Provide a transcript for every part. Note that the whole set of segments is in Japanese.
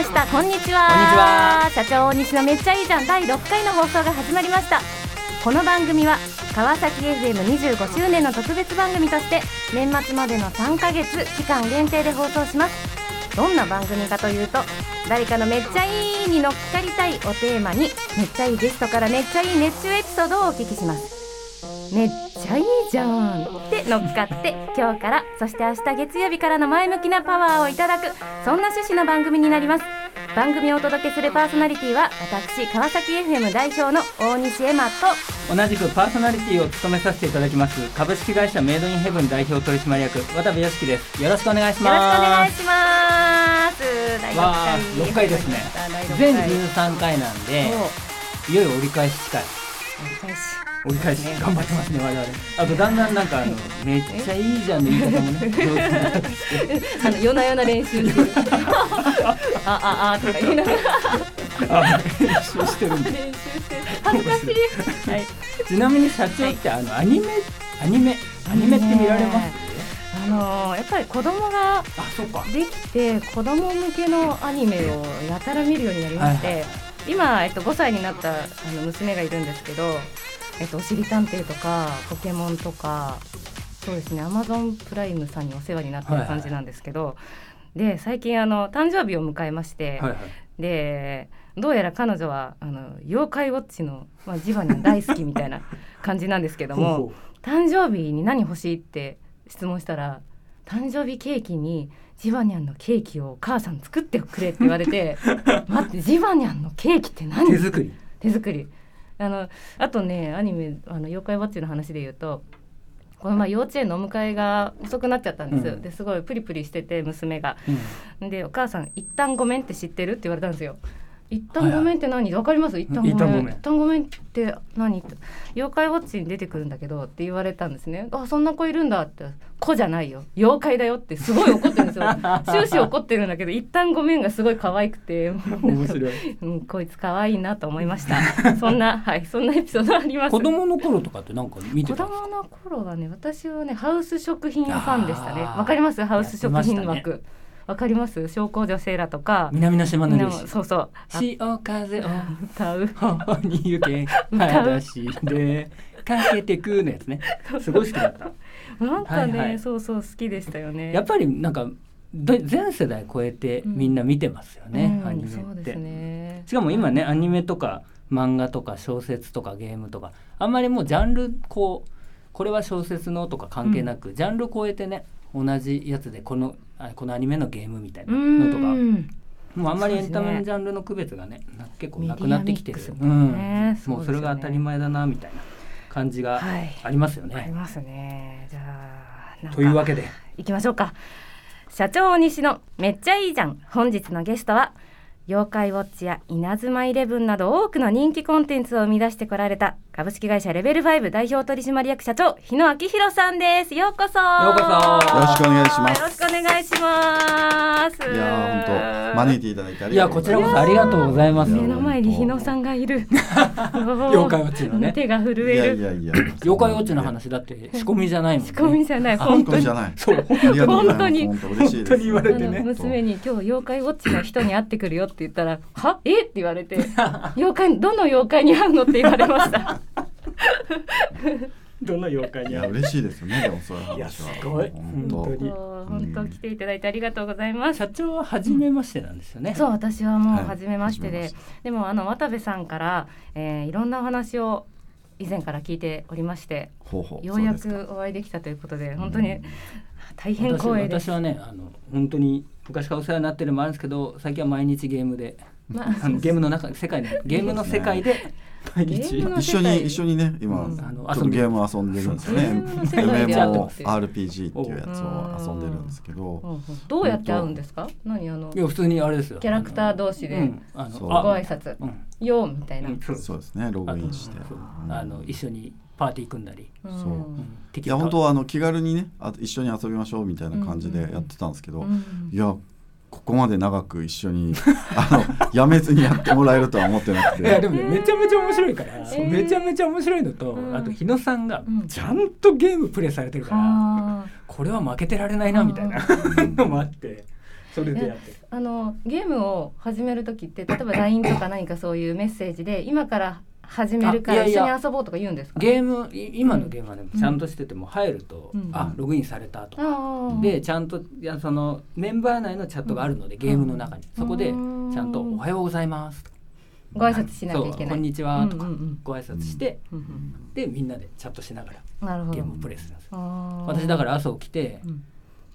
ました。こんにちは。こんにちは。社長大西のめっちゃいいじゃん。第6回の放送が始まりました。この番組は川崎 FM25 周年の特別番組として年末までの3ヶ月期間限定で放送します。どんな番組かというと誰かのめっちゃいいに乗っかりたいをテーマにめっちゃいいゲストからめっちゃいい熱中エピソードをお聞きします。めっちゃいいじゃんって乗っかって今日からそして明日月曜日からの前向きなパワーをいただくそんな趣旨の番組になります番組をお届けするパーソナリティは私川崎 FM 代表の大西エマと同じくパーソナリティを務めさせていただきます株式会社メイドインヘブン代表取締役渡部良樹です。よろしくお願いしよろしくおます願いします。第わあ6 6回ですね。全回13回なんでいよいよ折り返し近い。折り返し折り返し頑張ってますね我々あとだんだんなんかあのめっちゃいいじゃんの言い方もねあの夜な夜な練習あああとか言いながらあ練習してるんで練習して恥ずかしいはいちなみに社長ってあのアニメアニメアニメって見られますあのーやっぱり子供があそうかできて子供向けのアニメをやたら見るようになりまして、はいはい今、えっと、5歳になったあの娘がいるんですけど「えっと、おしりたんてい」とか「ポケモン」とかそうですねアマゾンプライムさんにお世話になってる感じなんですけど、で最近あの誕生日を迎えまして、はいはい。でどうやら彼女はあの妖怪ウォッチの、まあ、ジバニャン大好きみたいな感じなんですけども。誕生日に何欲しいって質問したら誕生日ケーキにジバニャンのケーキをお母さん作ってくれって言われて 待ってジバニャンのケーキってう何？手作り。手作りあのあとねアニメあの妖怪ウォッチの話で言うとこの前幼稚園のお迎えが遅くなっちゃったんです、うんですごいプリプリしてて娘がうんでお母さん「一旦ごめんって知ってる?」って言われたんですよ。一旦ごめんって何？わかります？一旦ごめん。一旦ごめん一旦ごめんって何って妖怪ウォッチに出てくるんだけどって言われたんですねあそんな子いるんだって子じゃないよ妖怪だよってすごい怒ってるんですよ。終始怒ってるんだけど一旦ごめんがすごい可愛くて。面白い。うん、こいつ可愛いなと思いました。そんなはいそんなエピソードあります？子供の頃とかってなんか見て子たんですか？供の頃はね私はねハウス食品ファンでしたね。わかります？ハウス食品枠わ、かります？小公女セーラとか。南の島の漁そうそう。あ潮風を。歌う頬に行け裸足でかけてくのやつね。すごい好きだった。なんかね、はいはい。そうそう好きでしたよね。やっぱりなんかど全世代超えてみんな見てますよね、うんアニメって、そうですね。しかも今ねアニメとか漫画とか小説とかゲームとかあんまりもうジャンルこうこれは小説のとか関係なく、ジャンル超えてね同じやつでこのあこのアニメのゲームみたいなのとか。うんもうあんまりエンタメのジャンルの区別がねな結構なくなってきてる。もうそれが当たり前だなみたいな感じがはい。ありますよね。ありますね。じゃあというわけで。行きましょうか。社長西のめっちゃいいじゃん。本日のゲストは妖怪ウォッチや稲妻イレブンなど多くの人気コンテンツを生み出してこられた株式会社レベル5代表取締役社長日野明弘さんです。ようこそ。ようこそ。よろしくお願いします。よろしくお願いします。いやー本当招いていただいてありいやこちがとうございます。らこそありがとうございます。目の前に日野さんがいる。妖怪ウォッチのね。手が震いやえる。いやいや。妖怪ウォッチの話だって仕込みじゃないもんね。仕込みじゃない。あ 本当に。本当に本当嬉しいです。本当に言われてね。娘に今日妖怪ウォッチの人に会ってくるよって言ったら「は？え？っ?」て言われて「妖怪どの妖怪に会うの?」って言われました。どの妖怪に会う？嬉しいですよね。でもそういう話は。すごい本当本当に本当来ていただいてありがとうございます。社長は初めましてなんですよね。そう私はもうはい初めましてで、でもあの渡部さんから、えーいろんなお話を以前から聞いておりましてほうほう。ようやくお会いできたということで本当にうん大変私光栄です。私はねあの本当に昔からお世話になってるのもあるんですけど最近は毎日ゲームで、まあのゲームの中世界でゲームの世界で。毎日。一緒に一緒にね今うんちょあのっとゲーム遊んでるんですよね。MMORPG っていうやつを遊んでるんですけど。どうやって会うんですか？何あのいや普通にあれですよ。キャラクター同士でうんあのご挨拶。うん。よみたいな。うんそうです。ね。ログインして。あの一緒にパーティー組んだり、う。ん。そううん、いや本当はあの気軽にねあ一緒に遊びましょうみたいな感じでうん。うんうんやってたんですけど、うん。いやここまで長く一緒に あのやめずにやってもらえるとは思ってなくて。いやでもね、めちゃめちゃ面白いから、ー。めちゃめちゃ面白いのと、うん。あと日野さんがうん。ちゃんとゲームプレイされてるから、あー。これは負けてられないなみたいな。のもあってそれでやってる。あのゲームを始める時って例えば LINE とか何かそういうメッセージで今から始めるから一緒に遊ぼうとか言うんですか？ゲームい今のゲームはね、ちゃんとしてても入ると、うん。あログインされたとか、でちゃんといやそのメンバー内のチャットがあるので、ゲームの中に。そこでちうん。ゃんと「おはようございます」とか。ご挨拶しなきゃいけないこんにちは」とか、ご挨拶して、でみんなでチャットしながらゲームをプレイするんです私だから朝起きて、うん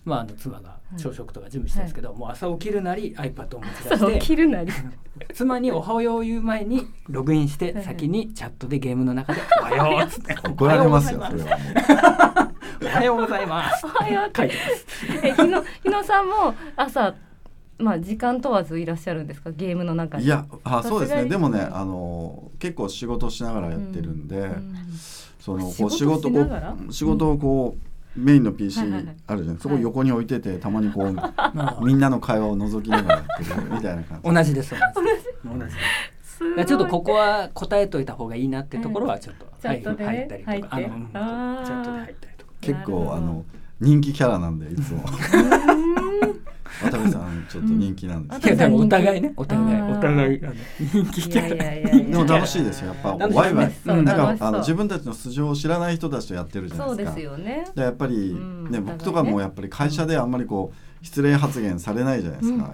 まあ、あの妻が朝食とか準備してるんですけど、もう朝起きるなり iPad を持ち出そうして切るなり。妻に「おはよう」を言う前にログインしてはい。先にチャットでゲームの中で「おはよう」っつって「怒られますよおはようそれはもおはようございます」おはよう書いてます。え日野日野さんも朝まあ時間問わずいらっしゃるんですか？ゲームの中いやあそうですね。でもねあの結構仕事しながらやってるんで、うん。その仕事こう仕事仕事をこう、メインの PC はいはいはい。あるじゃん、そこ横に置いててたまにこう まあみんなの会話を覗きながらやってるみたいな感じ。同じです同じ。です同じ。ちょっとここは答えといた方がいいなってところはちょっとチャットでね。入ったりとか。あのうんあー。チャットで入ったりとか。結構あの人気キャラなんでいつも。渡部さんちょっと人気なんですうんいやでもお互いね。お互いお互い人気いキャラ。でも楽しいですよやっぱ。ワイワイ。なんかあの自分たちの素性を知らない人たちとやってるじゃないそうでですかすよね。でやっぱりね僕とかもやっぱり会社であんまりこう失礼発言されないじゃないですか、うん。やっ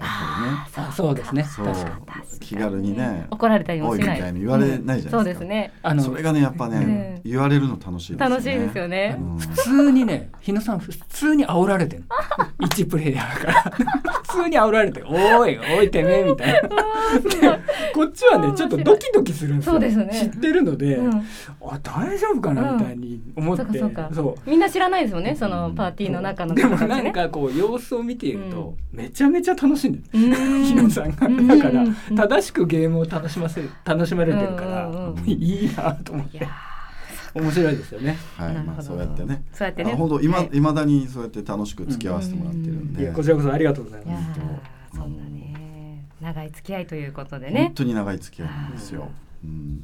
ぱあそうですね。りねそう。確かに気軽にね。怒られたりもしない。たいに言われないじゃないですか、そうですね。あのそれがねやっぱね、ね言われるの楽しいですよね。楽しいですよね。うん。普通にね日野さん普通に煽られてる一プレイヤーから。普通に煽られて「おいおいてめえ」みたいな。でこっちはねちょっとドキドキするんですよ。そうですね。知ってるので、うん。あ大丈夫かなうんみたいに思って、そうかそう。みんな知らないですよねそのパーティーの中のでもなんかこう様子を見ていると、めちゃめちゃ楽しんでるうん。ひなさんが。うんだからうん。正しくゲームを楽しませ楽しまれてるから、うんうんうん。いいなと思って面白いですよね。はいまあそうやってね。そうやってね。あ本当今、はい。い、まだにそうやって楽しく付き合わせてもらってるんで、こちらこそありがとうございいやます。ーそんなね長い付き合いということで本ね当に長い付き合いなんですよ、うん。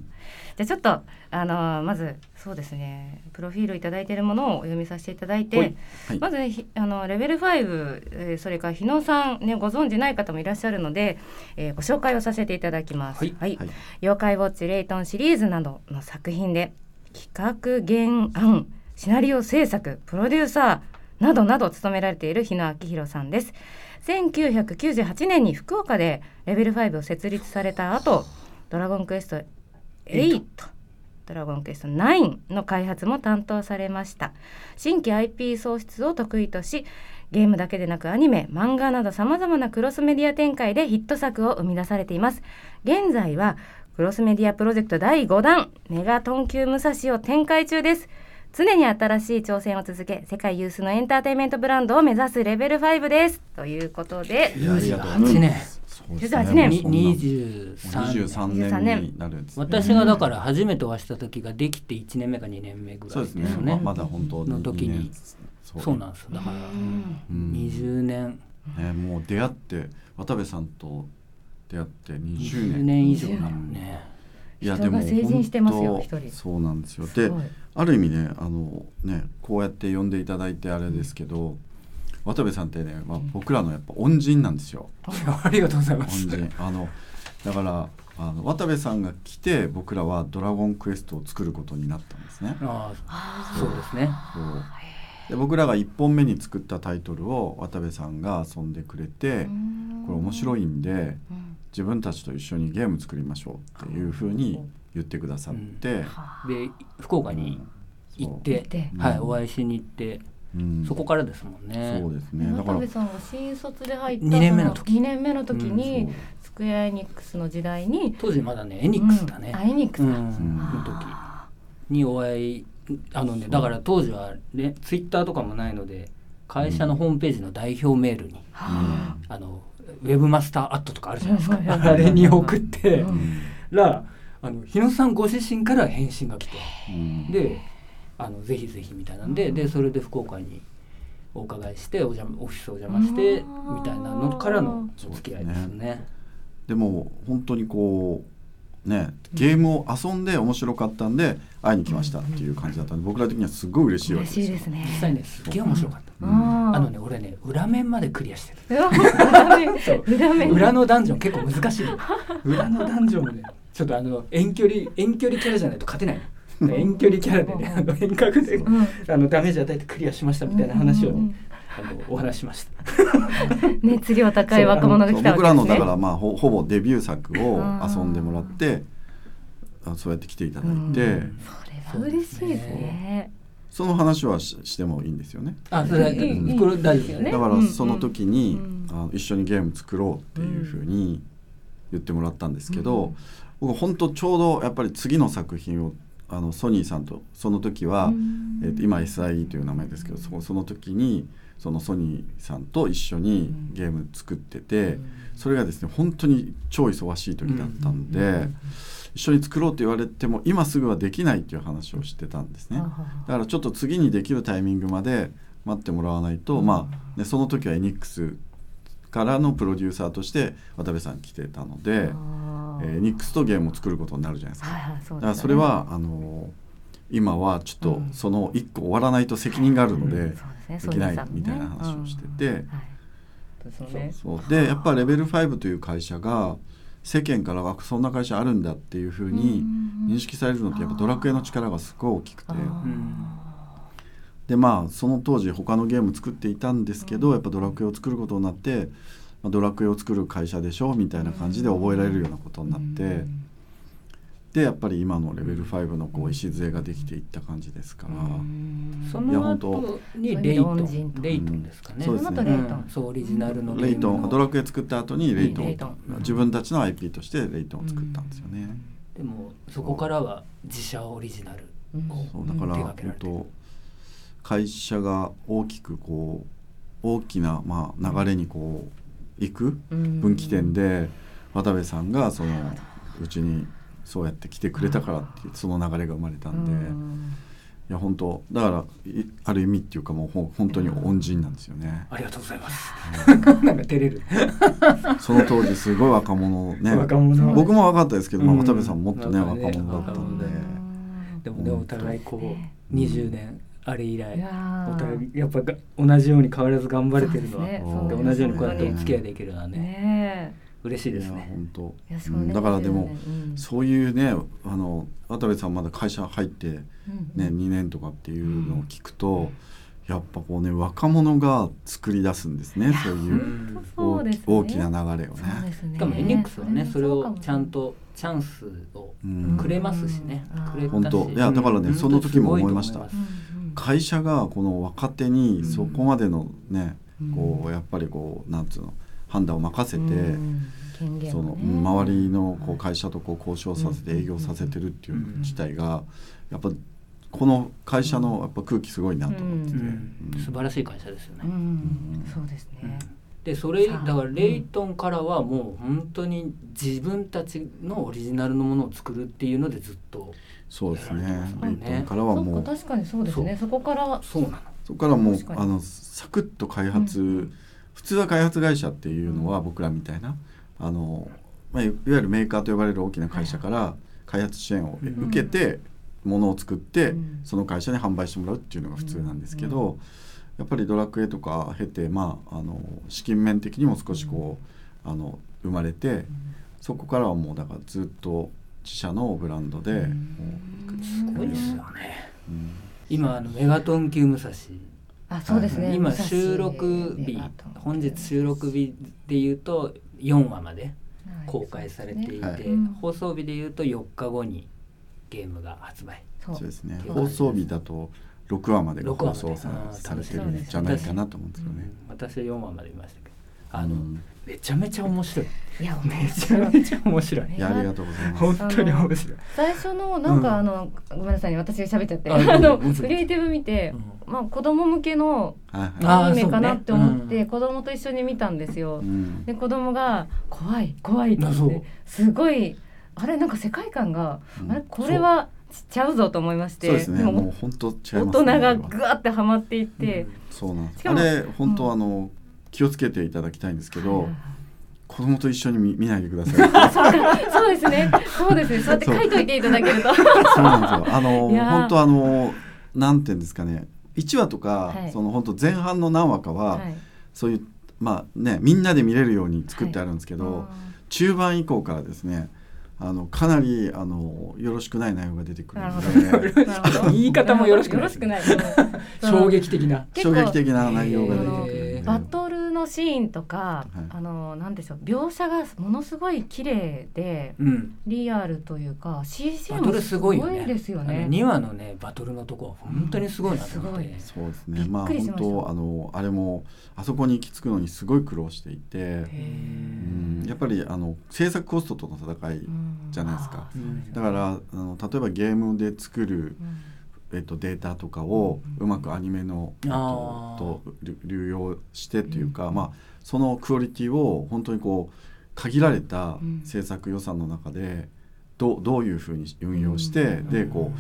じゃあちょっとあのーまずそうですね。プロフィールいただいているものをお読みさせていただいて、はい。はい。まずあのレベル5、えーそれから日野さんねご存じない方もいらっしゃるので、えーご紹介をさせていただきます。はい。はい。妖怪ウォッチレイトンシリーズなどの作品で企画原案シナリオ制作プロデューサーなどなど務められている日野明宏さんです。1998年に福岡でレベル5を設立された後ドラゴンクエスト8ドラゴンクエスト9の開発も担当されました。新規 IP 創出を得意としゲームだけでなくアニメ漫画などさまざまなクロスメディア展開でヒット作を生み出されています。現在はクロスメディアプロジェクト第5弾メガトン級武蔵を展開中です。常に新しい挑戦を続け世界有数のエンターテインメントブランドを目指すレベル5です。ということでいやありがとうございます28年そうです18年23年になるんです、ね、私がだから初めてお会いした時ができて1年目か2年目ぐらいそうですね、ままだ本当の時にそうなんですだから20年ね、もう出会って渡部さんと出会って20 20年年以上。なのね。人が成人してますよ一人。そうなんですよ。である意味ねあのねこうやって呼んでいただいてあれですけど渡部さんってね、まあ、僕らのやっぱ恩人なんですよ。ありがとうございます。恩人。あのだからあの渡部さんが来て僕らは「ドラゴンクエスト」を作ることになったんですね。ああそうですね。で僕らが1本目に作ったタイトルを渡部さんが遊んでくれてこれ面白いんで自分たちと一緒にゲーム作りましょうっていうふうに言ってくださって、で福岡に行って行って。はいお会いしに行ってうん。そこからですもんね。そうですね。だから。渡部さんが新卒で入った二年目の時。2年目の時に、そう。スクエアエニックスの時代に。当時まだねエニックスだね。うん。あエニックスだ、うんん。の時。にお会いあのねだから当時はねツイッターとかもないので会社のホームページの代表メールに、はあのウェブマスターアットとかあるじゃないですか。うんあれに送って。らあの日野さんご自身から返信が来て。うん。であのぜひぜひみたいなんで、でそれで福岡にお伺いしてお邪魔オフィスお邪魔してうん。みたいなのからのお付き合いですね。でも本当にこうねゲームを遊んで面白かったんで会いに来ましたっていう感じだったんで僕ら的にはすごい嬉しいわけですよ。嬉しいですね。実際ねすっげえ面白かった。うんあのね俺ね裏面までクリアしてる。裏のダンジョン結構難しいの。裏のダンジョンもねちょっとあの遠距離遠距離キャラじゃないと勝てないの。遠距離キャラでねあの遠隔でうん。あのダメージ与えてクリアしましたみたいな話をねあのお話ししました。熱量高い若者が来た僕らのだからまあほほぼデビュー作を遊んでもらってあそうやって来ていただいて、うん。それは嬉しいですねその話はししてもいいんですよね。あそれはいいいいいこれ大丈夫。よねだからその時に、うん。あの一緒にゲーム作ろうっていうふうに言ってもらったんですけど、僕本当ちょうどやっぱり次の作品をあのソニーさんとその時は、うん。えー、と今 SIE という名前ですけどそその時にそのソニーさんと一緒にゲーム作ってて、それがですね本当に超忙しい時だったんで、一緒に作ろうと言われても今すぐはできないっていう話をしてたんですね。だからちょっと次にできるタイミングまで待ってもらわないと、まあね、その時はエニックスからのプロデューサーとして渡部さん来てたので、えーエニックスとゲームを作ることになるじゃないですか。はいはいそうだからそれはあの今はちょっとうん。その一個終わらないと責任があるので、できないみたいな話をしてて、そうでやっぱレベル5という会社が世間からはそんな会社あるんだっていうふうに認識されるのってやっぱドラクエの力がすごい大きくて。あでまあその当時他のゲーム作っていたんですけどやっぱドラクエを作ることになって、まあ、ドラクエを作る会社でしょみたいな感じで覚えられるようなことになってでやっぱり今のレベル5のこう礎ができていった感じですから。そいや本の後にレイトン。レイトン。ですかね。そうですね。その後レイトン。うん。そうオリジナルのレイトン。ドララクエ作った後にレイトン。レイトン。自分たちの IP としてレイトンを作ったんですよね。でもそこからは自社オリジナル。をそうだから本当会社が大きくこう大きなまあ流れにこう行く分岐点で渡部さんがそのうちにそうやって来てくれたからってその流れが生まれたんで。いや本当だからいある意味っていうかもう本当に恩人なんですよね。ありがとうございます。なんか照れるその当時すごい若者ね。若者。僕も若かったですけど、まあ、うん渡部さんもっとね、若者だったんで、で。もねうんお互いこそうですね。う20年あれ以い来お互いやっぱが同じように変わらず頑張れてるのはねそうで同じようにこうやってお付き合いできるのはね。ね嬉しいですね。本当。だからでも、うん。そういうねあの渡部さんまだ会社入ってね、うん2年とかっていうのを聞くと、やっぱこうね若者が作り出すんですねそういう大きな流れをね。しかもエニックスはねそれをちゃんとチャンスをうん。くれますしね。うん。くれたし。本当。いやだからねうんその時も思いました。会社がこの若手にそこまでのね、うん。こうやっぱりこうなんつうの判断を任せて、うん権限そのをねうん周りのこう会社とこう交渉させてうん。営業させてるっていううん自体がやっぱこの会社のやっぱ空気すごいなと思ってて、うん。うん。素晴らしい会社ですよね。う。んそうですね。でそれだからレイトンからはもう本当に自分たちのオリジナルのものを作るっていうのでずっとそうですね。ね。レイトンからはもう。か確かにそうですね。そこから。そうなの。そこからもうあのサクッと開発、普通は開発会社っていうのは僕らみたいなあの、まあ、いいわゆるメーカーと呼ばれる大きな会社から開発支援をうん受けてものを作って、うん。その会社に販売してもらうっていうのが普通なんですけど、やっぱりドラクエとか経て、まあ、あの資金面的にも少しこう、あの生まれて、そこからはもうだからずっと自社のブランドで、もうす。ごいですよね。うん。今あのメガトン級武蔵。あそうですね。今武蔵収録日。本日収録日で言うと4話まで公開されていて、はい。うん。放送日で言うと4日後にゲームが発売。そう。そうですね。放送日だと6話までが放送さされてるんじゃないかなと思うんですよね。私は4話まで見ましたけど、あの、うんめちゃめちゃ面白い。いやめちゃめちゃ面白い。いやありがとうございます。本当に面白い。最初のなんかうんあの、ごめんなさいね私喋っちゃって。ああのクリエイティブ見て、まあ子供向けのアニメかなって思って、そうね。うん。子供と一緒に見たんですよ、うん。で子供が怖い怖いってすごいあれなんか世界観が、うん。あれこれはしちゃうぞと思いましてですね。ももう本当ね、大人がぐわってはまっていって、そうなんです。しかもあれ本当、うん。あの気をつけていただきたいんですけど、はいはいはい。子供と一緒に見見ないでください。そうかそうですね。そうですね。そうやって書いといていただけると。そうなんですよ。あの本当あのなんていうんですかね。1話とか、はい。その本当前半の何話かは、はい。そういうまあねみんなで見れるように作ってあるんですけど、あ中盤以降からですねあのかなりあのよろしくない内容が出てくるのなで言い方もよろしくない。衝撃的な。衝撃的な内容が出てくるバトルのシーンとか、はい。あのなんでしょう描写がものすごい綺麗でうん。リアルというかルもすごいすごいよね。ですよね。2話のねバトルのとこは本当にすごいなと思って、うんすそうですね。まあ本当あのあれもあそこに行き着くのにすごい苦労していて、へうん。やっぱりあの制作コストとの戦いじゃないですか。すね。だからあの例えばゲームで作る、うんえっと、データとかをうん。うまくアニメの、えっあー。と、と流流用してっていうか、うん。まあ、そのクオリティを本当にこう限られたうん。制作予算の中でどうどういうふうに運用して、うん。でこう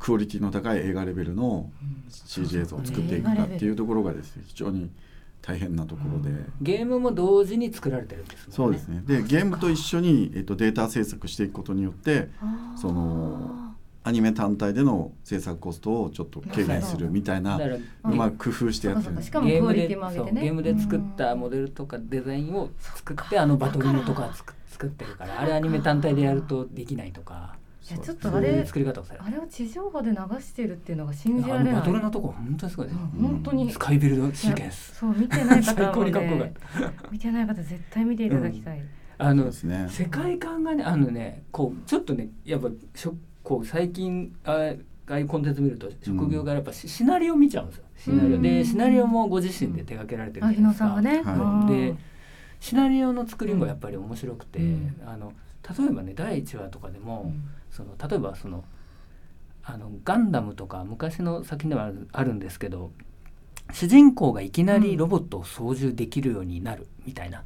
クオリティの高い映画レベルの CG 映像を作っていくかっていうところがですね非常に大変なところで。ゲームも同時に作られてるんですね。そうですね。でゲームと一緒に、えっと、データ制作していくことによってそのアニメ単体での制作コストをちょっと軽減するみたいなうまく工夫してやってる。しかもクオリティも上げてね。ゲームで作ったモデルとかデザインを作ってあのバトルのとか作作ってるからあれアニメ単体でやるとできないとか。いやちょっとあれう作り方をされてあれを地上波で流してるっていうのが信じらあのれない。バトルのとこ本当にすごいです。ようん。本当に。スカイビルドシーケンス。そう見てない方最は高にかっこよかっね。見てない方絶対見ていただきたい、あのですね。世界観がねあのねこうちょっとねやっぱしょこう最近あああいうコンテンツ見ると職業がやっぱシ,、シナリオ見ちゃうんですよ。シナリオ。うん。でシナリオもご自身で手掛けられてるじゃないですかね、はい。うんでシナリオの作りもやっぱり面白くて、うん。あの例えばね第1話とかでも、うん。その例えばそのあのガンダムとか昔の作品ではあるあるんですけど主人公がいきなりロボットを操縦できるようになるみたいな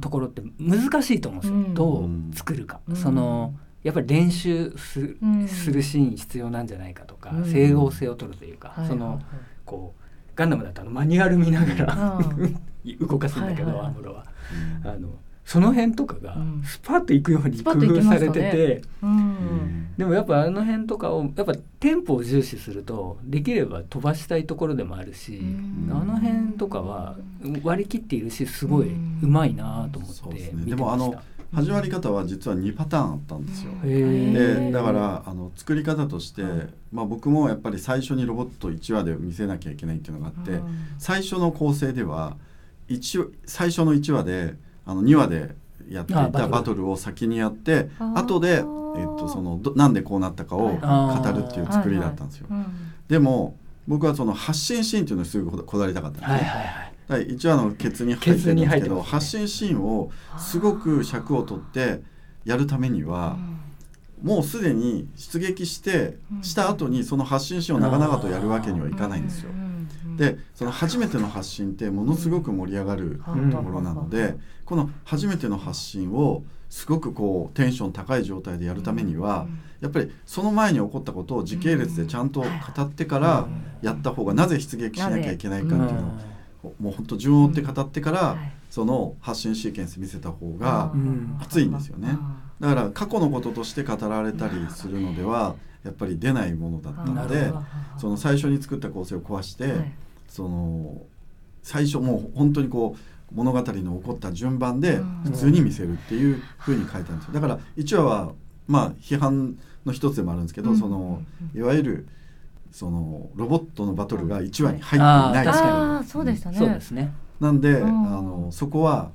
ところって難しいと思うんですよ、うん。どう作るか、うん。そのやっぱり練習す,、るシーン必要なんじゃないかとか、うん。整合性を取るというか、はいそのこうガンダムだとあのマニュアル見ながら、うん。動かすんだけど、はいはいはい。アムロは。うんあのその辺とかがうん。スパッといくように工スパッといき夫されてて、うん。でもやっぱあの辺とかをやっぱテンポを重視するとできれば飛ばしたいところでもあるし、うん。あの辺とかは割り切っているしすごいうまいなと思って見てました。でもあの。始まり方は実は2パターンあったんですよ。でだからあの作り方として、はいまあ、僕もやっぱり最初にロボット1話で見せなきゃいけないっていうのがあって、最初の構成では最初の1話であの2話でやっていたバトルを先にやって後で、えっと、そのどなんでこうなったかを語あるっていう作りだったんですよ。うんでも僕はその発信シーンっていうのにすぐここだわりたかったんですね。はいはいはい。第1話のケツに入ってるんですけど、発信シーンをすごく尺を取ってやるためには、もうすでに出撃してうん。した後にその発信シーンを長々とやるわけにはいかないんですよ。でその初めての発信ってものすごく盛り上がるうん。ところなのでこの初めての発信をすごくこうテンション高い状態でやるためにはやっぱりその前に起こったことを時系列でちゃんと語ってからやった方がなぜ出撃しなきゃいけないかっていうのをもう本当順を追って語ってからその発信シーケンス見せた方がうん熱いんですよね。だから過去のこととして語られたりするのではやっぱり出ないものだったのでその最初に作った構成を壊してその最初もう本当にこう物語の起こった順番で普通に見せるっていうふうに書いたん。ですよだから1話はまあ批判の一つでもあるんですけど、そのいわゆるそのロボットのバトルが1話に入っていない確かに。ああそうでしたね。そうですね。なんで、うん。あのそこは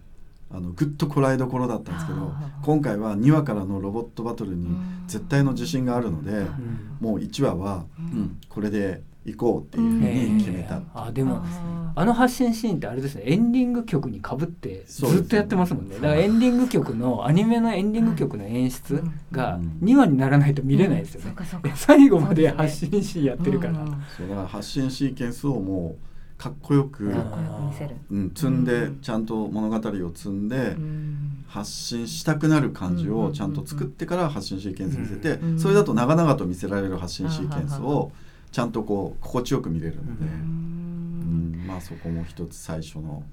あのぐっとこらえどころだったんですけど今回は2話からのロボットバトルに絶対の自信があるので、うん。もう1話は、ううんん、これで行こうっていうふうに決めた、へー。あでもああの発信シーンってあれですね。エンディング曲にかぶってずっとやってますもんね。だからエンディング曲のアニメのエンディング曲の演出がうん。2話にならないと見れないですよね。そうかそうか。最後まで発信シーンやってるから。うんそうだから発信シーケンスをもうかっこよく、うん。かっこよく見せる。うん、積んで、うん。ちゃんと物語を積んで、うん。発信したくなる感じうんをちゃんと作ってから発信シーケンス見せて、うんそれだと長々と見せられる発信シーケンスあははをちゃんとこう心地よく見れるので、ううん。んまあそこも一つ最初の。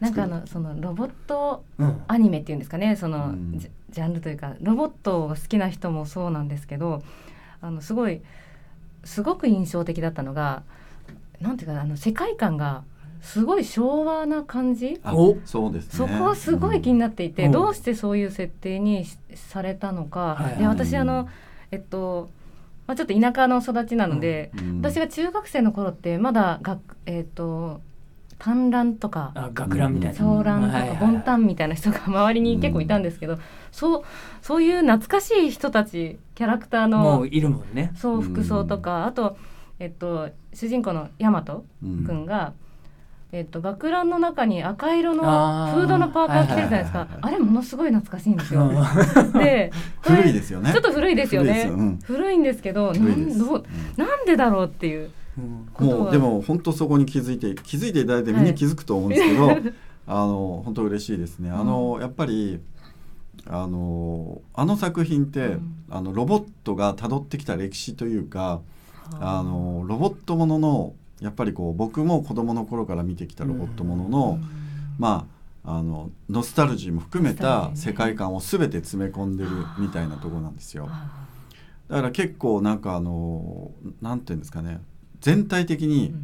なんかあのそのロボットうん。アニメっていうんですかね。その、うん。ジジャンルというかロボットが好きな人もそうなんですけどあのすごいすごく印象的だったのがなんていうかあの世界観がすごい昭和な感じ？そうですね。そこはすごい気になっていて、うん。どうしてそういう設定にしされたのか、はいはい。で私あのえっと、まあ、ちょっと田舎の育ちなので、うん私が中学生の頃ってまだ学えっと短乱とかあ学ランみたいな。長乱とかはいはいボンタンみたいな人が 周りに結構いたんですけど、そうそういう懐かしい人たちキャラクターのもういるもんね。そう服装とか、あと、えっと、主人公のヤマトうんくんが、えっと、学ランの中に赤色のフードのパーカー着てるじゃないですか、はいはいはいあれものすごい懐かしいんですよ。うん。で古いですよね。ちょっと古いですよね。古いですよ。うん。古いんですけどなんどうなんでだろうっていう。うんもうでも本当そこに気づいて気づいていただいてみんな気づくと思うんですけど、あの本当嬉しいですね。あの、やっぱりあのあの作品って、うん。あのロボットが辿ってきた歴史というか、あのロボットもののやっぱりこう僕も子供の頃から見てきたロボットものの、まああのノスタルジーも含めた世界観を全て詰め込んでるみたいなところなんですよ。あだから結構なんかあのなんていうんですかね。全体的ーに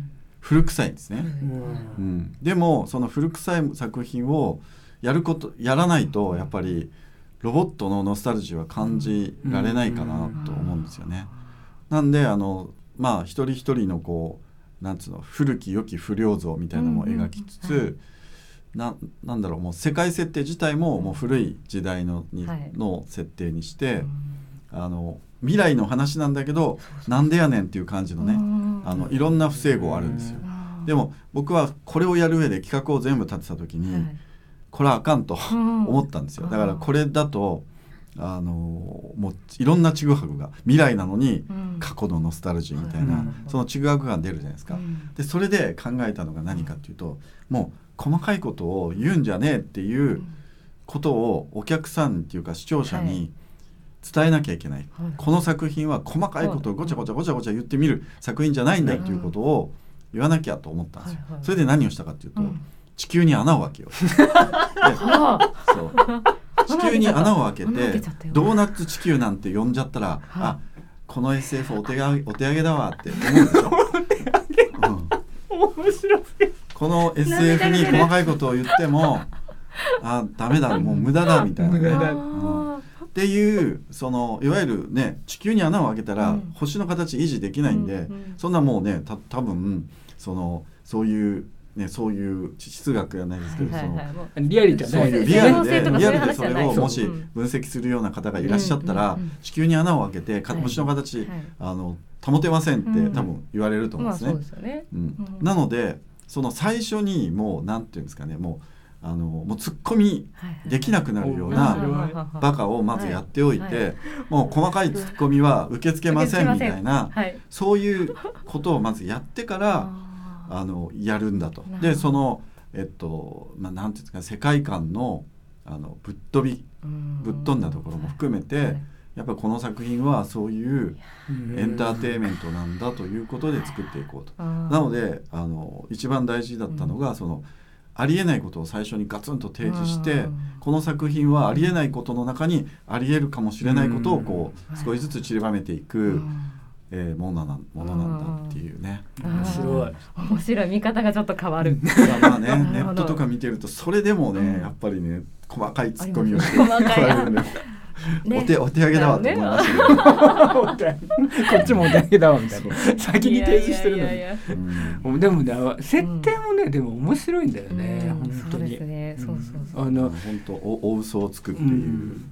古臭いんですね。ううん。ん、でもその古臭い作品をやることやらないとやっぱりロボットのノスタルジーは感じられないかなと思うんですよね。なんであのまあ一人一人のこうなんつうの古き良き不良像みたいなのも描きつつ、うん。うんうんななんだろうもう世界設定自体ももう古い時代のに、はい。の設定にして、あの未来の話なんだけどなんでやねんっていう感じのね、あのいろんな不整合あるんですよ。でも僕はこれをやる上で企画を全部立てた時に、これはあかんと思思ったんですよ。だからこれだとあのもういろんなちぐはぐが未来なのに過去のノスタルジーみたいな、うん。そのちぐはぐが出るじゃないですか。でそれで考えたのが何かっていうともう細かいことを言うんじゃねえっていうことをお客さんっていうか視聴者に伝えなきゃいけない、この作品は細かいことをごちゃごちゃごちゃごちゃ言ってみる作品じゃないんだっていうことを言わなきゃと思ったんですよ。はいはい。それで何をしたかっていうと、地球に穴を開けよう。そう地球に穴を開けてドーナツ地球なんて呼んじゃったら、はいあこの SF お手上げお手上げだわって思うでしょ。うん面白いこの SF に細かいことを言ってもあダメだもう無駄だみたいな。ね、っていうそのいわゆるね地球に穴を開けたら、うん。星の形維持できないんで、そんなもうねた多分そのそういうねそういう地質学じゃないですけど、そのリアリティそうはないリアルでリアルでそれをもしうん分析するような方がいらっしゃったら、うん地球に穴を開けて星の形、はいあの保てませんって、うん。多分言われると思うんですね。ね。うん。うん。なのでその最初にもうなんていうんですかねもうあのもう突っ込みできなくなるようなバカをまずやっておいて、はいはい。もう細かい突っ込みは受け付けませんみたいなはい。そういうことをまずやってからああのやるんだと。でそのえっとまあなんていうんですかね世界観のあのぶっ飛びぶっ飛んだところも含めて、はい。やっぱりこの作品はそういうエンターテインメントなんだということで作っていこうと。なのであの一番大事だったのが、そのありえないことを最初にガツンと提示して、うん。この作品はありえないことの中にありえるかもしれないことをこう、うん。少しずつ散りばめていく、うんえーものなんものなんだっていうね。面白い。面白い見方がちょっと変わる。まあまあね ネットとか見てるとそれでもね、うん。やっぱりね細かいツッコミをして。あります細かい。来られるんで、ね。お手お手上げだわと思いましたけど、こっちもお手上げだわみたいな。先に提示してるのに。でもね設定もねでも面白いんだよねうん。本当に。そうですね。そうそうそう。あの本当おお嘘をつくっていう、うん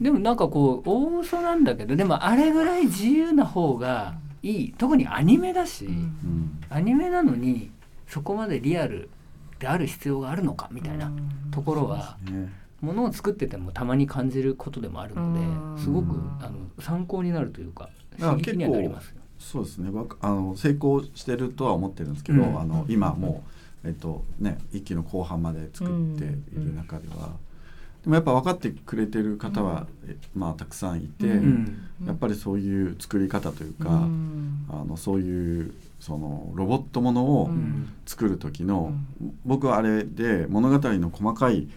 でもなんかこう大嘘なんだけどでもあれぐらい自由な方がいい。特にアニメだし、うん。うんアニメなのにそこまでリアルである必要があるのかみたいなところはね。ものを作っててもたまに感じることでもあるのでうん。すごくあの参考になるというかだから刺激にはなりますよ。そうですね。あの成功してるとは思ってるんですけど、うん。あの今もう、えっとね、一期の後半まで作っている中では、でもやっぱ分かってくれてる方は、えまあ、たくさんいて、うん。やっぱりそういう作り方というか、うん。あのそういうそのロボットものをうん。作る時の、僕はあれで物語の細かいうん。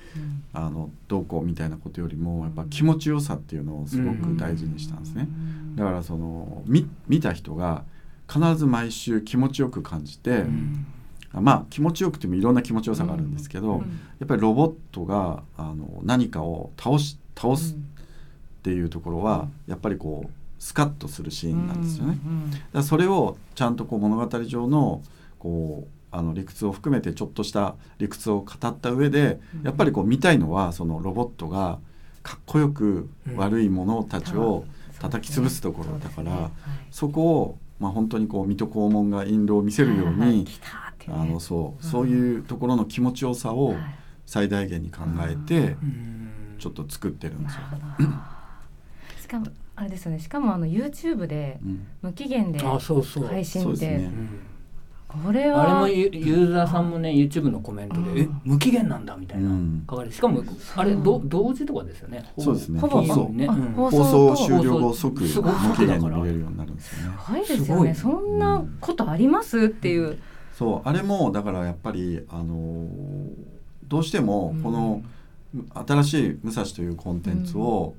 あの動向みたいなことよりもやっぱ気持ちよさっていうのをすごく大事にしたんですね。だからその見見た人が必ず毎週気持ちよく感じて、うんまあ気持ちよくてもいろんな気持ちよさがあるんですけど、うん。やっぱりロボットがあの何かを倒し倒すっていうところはやっぱりこうスカッとするシーンなんですよね。うんだからそれをちゃんとこう物語上のこうあの理屈を含めてちょっとした理屈を語った上で、うん。やっぱりこう見たいのはそのロボットがかっこよくうん。悪いものたちをうん叩き潰すところだから、そこを、まあ、本当にこう水戸黄門が印籠を見せるように、ってね。あのそう。うん。そういうところの気持ちよさをはい。最大限に考えてうん。ちょっと作ってるんですよ。しかもあれですよね。しかもあの YouTube でうん。無期限で配信って、ね。うん。これは。あれもユユーザーさんもね YouTube のコメントで「うん。え無期限なんだ」みたいなうん。書かれてしかもあれど同時とかですよね。そうですね。ほぼ放送ね、放放送終了後放即無期限に見れるようになるんですよね。すごいですよね。すそんなことあります？っていう、そうあれもだからやっぱりあのーどうしてもこの新しい「武蔵」というコンテンツを、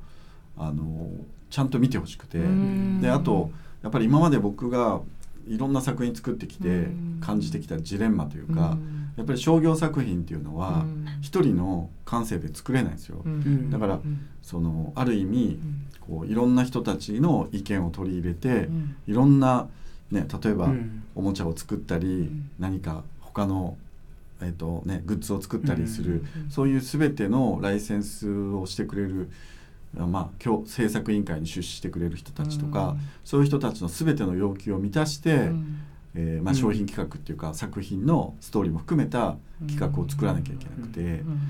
あのーちゃんと見てほしくて、うん。であとやっぱり今まで僕がいろんな作品作ってきてうん。感じてきたジレンマというか、うん。やっぱり商業作品っていうのはうん。一人の感性で作れないんですよ。うん。だからうん。そのある意味こういろんな人たちの意見を取り入れて、うん。いろんな、ね、例えば、うん。おもちゃを作ったり、ん。何か他の、えーとね、グッズを作ったりする、うんそういう全てのライセンスをしてくれる、まあ、今日制作委員会に出資してくれる人たちとか、うん。そういう人たちの全ての要求を満たして、うん。えーまあ、うん商品企画っていうか、作品のストーリーも含めた企画を作らなきゃいけなくて、うん。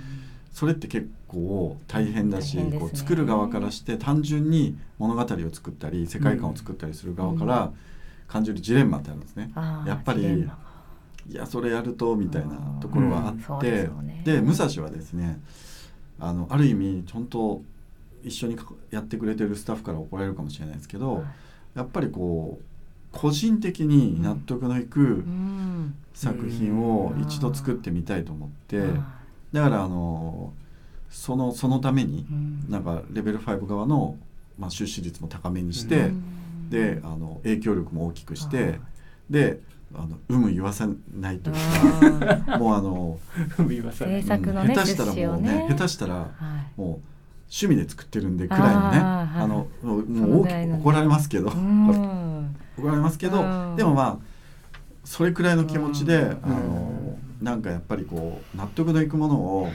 それって結構大変だしね。こう作る側からして単純に物語を作ったり世界観を作ったりする側から感じるジレンマってあるんですね。やっぱりいやそれやるとみたいなところはあって、ですよね。で武蔵はですねあのある意味本当一緒にやってくれてるスタッフから怒られるかもしれないですけど、はい。やっぱりこう個人的に納得のいくうん。作品を一度作ってみたいと思って、はいだからあのそのそのためにうん。なんかレベル5側の、まあ、出資率も高めにして、うんであの影響力も大きくして、はい。であの有無言わさないというあか もうあの、海はさ制作のね下手したらもうねね。下手したらもう趣味で作ってるんでくらいのねあのもう大きのぐらいのね。怒られますけど、うん。怒られますけど、うん。でもまあそれくらいの気持ちで、うん。あのなんかやっぱりこう納得のいくものを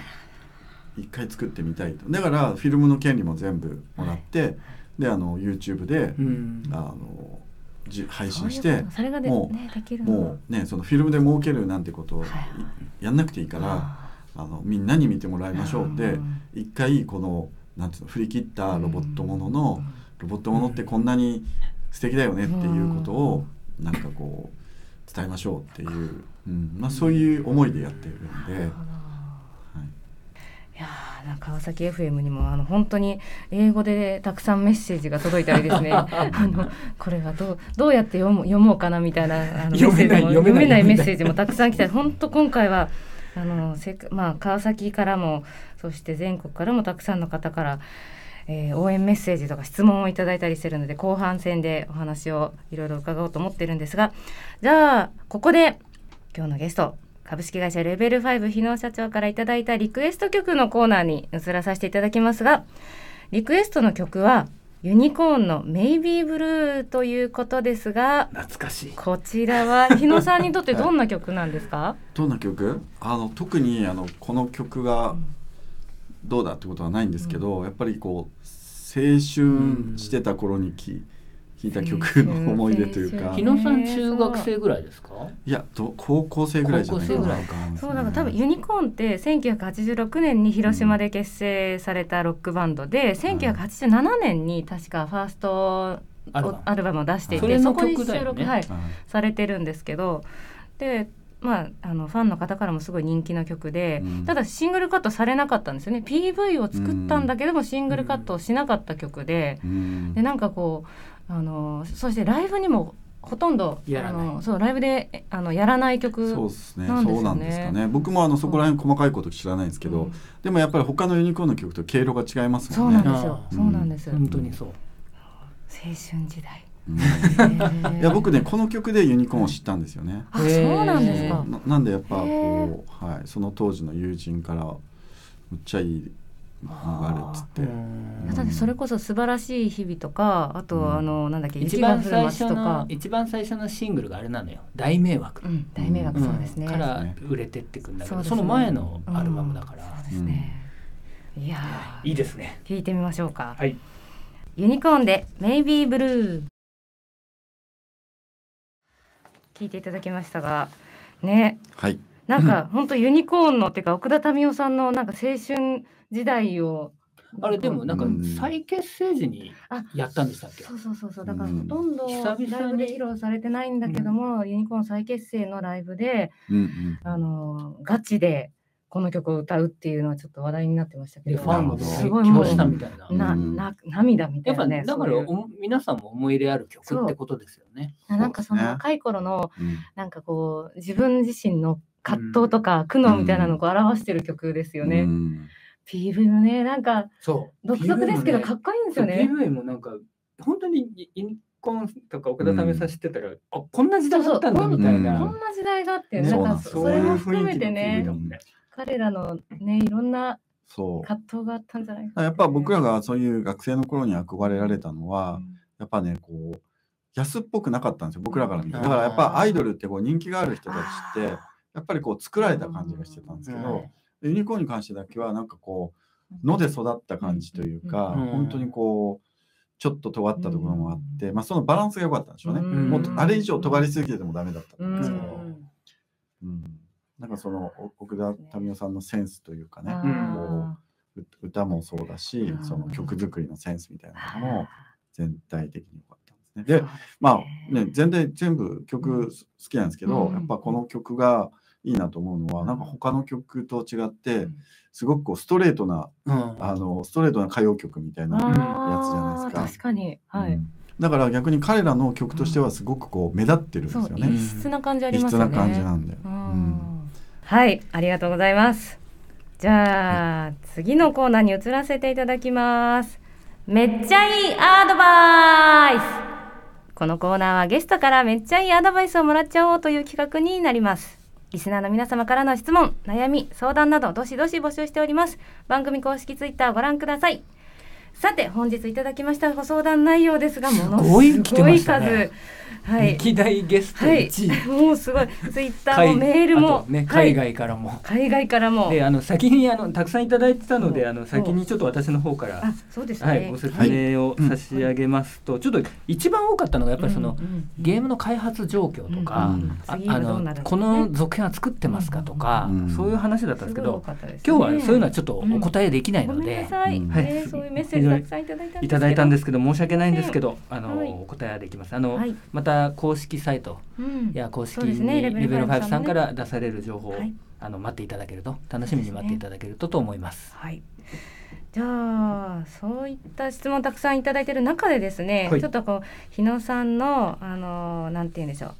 一回作ってみたいと。だからフィルムの権利も全部もらって、であの YouTube で、うん。あのじ配信してもうもうねそのフィルムで儲けるなんてことをはい。やんなくていいから、ああのみんなに見てもらいましょうでうん。一回このなんていうの振り切ったロボットものの、うん。ロボットものってこんなに素敵だよねっていうことをなんかこう伝えましょうっていう、うん。まあ、そういう思いでやってるんで、い、いやーなんか川崎 FM にもあの本当に英語でたくさんメッセージが届いたりですね。あのこれはどうどうやって読も読もうかなみたいなあの読めないメッセージも読めないメッセージもたくさん来た。り本当今回はあのせまあ、川崎からもそして全国からもたくさんの方から、えー応援メッセージとか質問をいただいたりしてるので後半戦でお話をいろいろ伺おうと思ってるんですがじゃあここで今日のゲスト株式会社レベル5日野社長からいただいたリクエスト曲のコーナーに移らさせていただきますがリクエストの曲はユニコーンの「メイビーブルー」ということですが懐かしい。こちらは日野さんにとってどんな曲なんですか、どんな曲？あの特にあのこの曲がどうだってことはないんですけど、やっぱりこう青春してた頃にき聴いた曲の思い出というか。日野さん中学生ぐらいですか？いやど高校生ぐらいじゃないかな。そうだから多分ユニコーンって1986年に広島で結成されたロックバンドで1987年に確かファーストアルバムアルバムを出していてそこに収録、はい、はい。されてるんですけどでまあ、あのファンの方からもすごい人気の曲で、うん。ただシングルカットされなかったんですよね。PV を作ったんだけども、シングルカットをしなかった曲で,、うん。でなんかこうあのそしてライブにもほとんどやらない。あのそうライブでえあのやらない曲そうですね。なんですよね。そうなんですかね。僕もあのそこら辺細かいこと知らないんですけど、うん。でもやっぱり他のユニコーンの曲と毛色が違いますそもね。うんなんですよ。そうなんです、本当にそう。青春時代。いや僕ねこの曲でユニコーンを知ったんですよね。あそうなんですへか。ななんでやっぱこう、はい、その当時の友人からむっちゃいいのがあるっつって、うん。だってそれこそ素晴らしい日々とかあと、うん。あのなんだっけ一雪が降る番最初街とか。の、一番最初のシングルがあれなのよ。大迷惑うん、大迷惑そうですね、ん。から売れてってくんだけどそ,、の前のアルバムだから、そうですね、いやー。いいですね。聞いてみましょうか、はい。ユニコーンで「メイビーブルー」聞いていただきましたがね。はい、なんか本当ユニコーンのっていうか奥田民生さんのなんか青春時代をあれでもなんかうん。再結成時にあやったんでしたっけ？そうそうそうそう。だからうん。ほとんど久々に。ライブで披露されてないんだけども、ユニコーン再結成のライブでうんうん、あのガチでこの曲を歌うっていうのはちょっと話題になってましたけど。でファンもすごいもうしたみたいななうん。な涙みたやっぱいなねだからそういう。お皆さんも思い入れある曲ってことですよね。なんかその若い頃のうん。なんかこう自分自身の葛藤とか苦悩みたいなのを表してる曲ですよね。うん PV もねなんかそう。独特ですけどかっこいいんですよね。PV もなんか本当にインコンとか奥田民生さん知ってたら、あこんな時代だったんだみたいな。こんな時代があって、ね。なんかそれも含めてね彼らのねいろんなそう。葛藤があったんじゃないかな。やっぱ僕らがそういう学生の頃に憧れられたのは、やっぱねこう安っぽくなかったんですよ僕らから見て。だからやっぱアイドルってこう人気がある人たちってやっぱりこう作られた感じがしてたんですけど、ユニコーンに関してだけはなんかこう野で育った感じというか、うん本当にこうちょっと尖ったところもあって、まあそのバランスが良かったんでしょうね、うん。もっとあれ以上尖りすぎててもダメだったうん。ん。ですけど、うん。なんかそのお奥田民生さんのセンスというかね、あこー。うう歌もそうだし、うんその曲作りのセンスみたいなのも全体的に良かったんですね。でまあね全体全部曲好きなんですけど、うん。やっぱこの曲がいいなと思うのは、なんか他の曲と違ってうんすごくこうストレートなうんあのストレートな歌謡曲みたいな、やつじゃないですか確かにはい。うんだから逆に彼らの曲としてはすごくこう目立ってるんですよね。異質な感じあり異ますよね。質な感じなんだよ。うはい、ありがとうございます。じゃあ、次のコーナーに移らせていただきます。めっちゃいいアドバイスこのコーナーはゲストからめっちゃいいアドバイスをもらっちゃおうという企画になります。リスナーの皆様からの質問、悩み、相談などどしどし募集しております。番組公式ツイッターご覧ください。さて、本日いただきましたご相談内容ですが、ものすごい数。はい。歴代ゲストはい。1位、、もうすごい。ツイッターもメールもねはい。海外からも。海外からも。であの先にあのたくさんいただいてたのでうん。あの先にちょっと私の方からあ、そうですね。はいご説明を差し上げますと、ちょっと一番多かったのがやっぱりその、ゲームの開発状況とか、うんあのこの続編は作ってますかとか、うんそういう話だったんですけど今日はそういうのはちょっとお答えできないので、なさい、そういうメッセージたくさんいただいたんですけど。申し訳ないんですけど、あの、はい。お答えはできます。あの、はい。また公式サイトうん。や公式にね。レベルレベル5 5さんから出される情報を、はい。あの待っていただけると楽しみに待っていただけるとと思います。はい。じゃあそういった質問たくさんいただいている中でですね、はい。ちょっとこう日野さんのあのなんて言うんでしょう、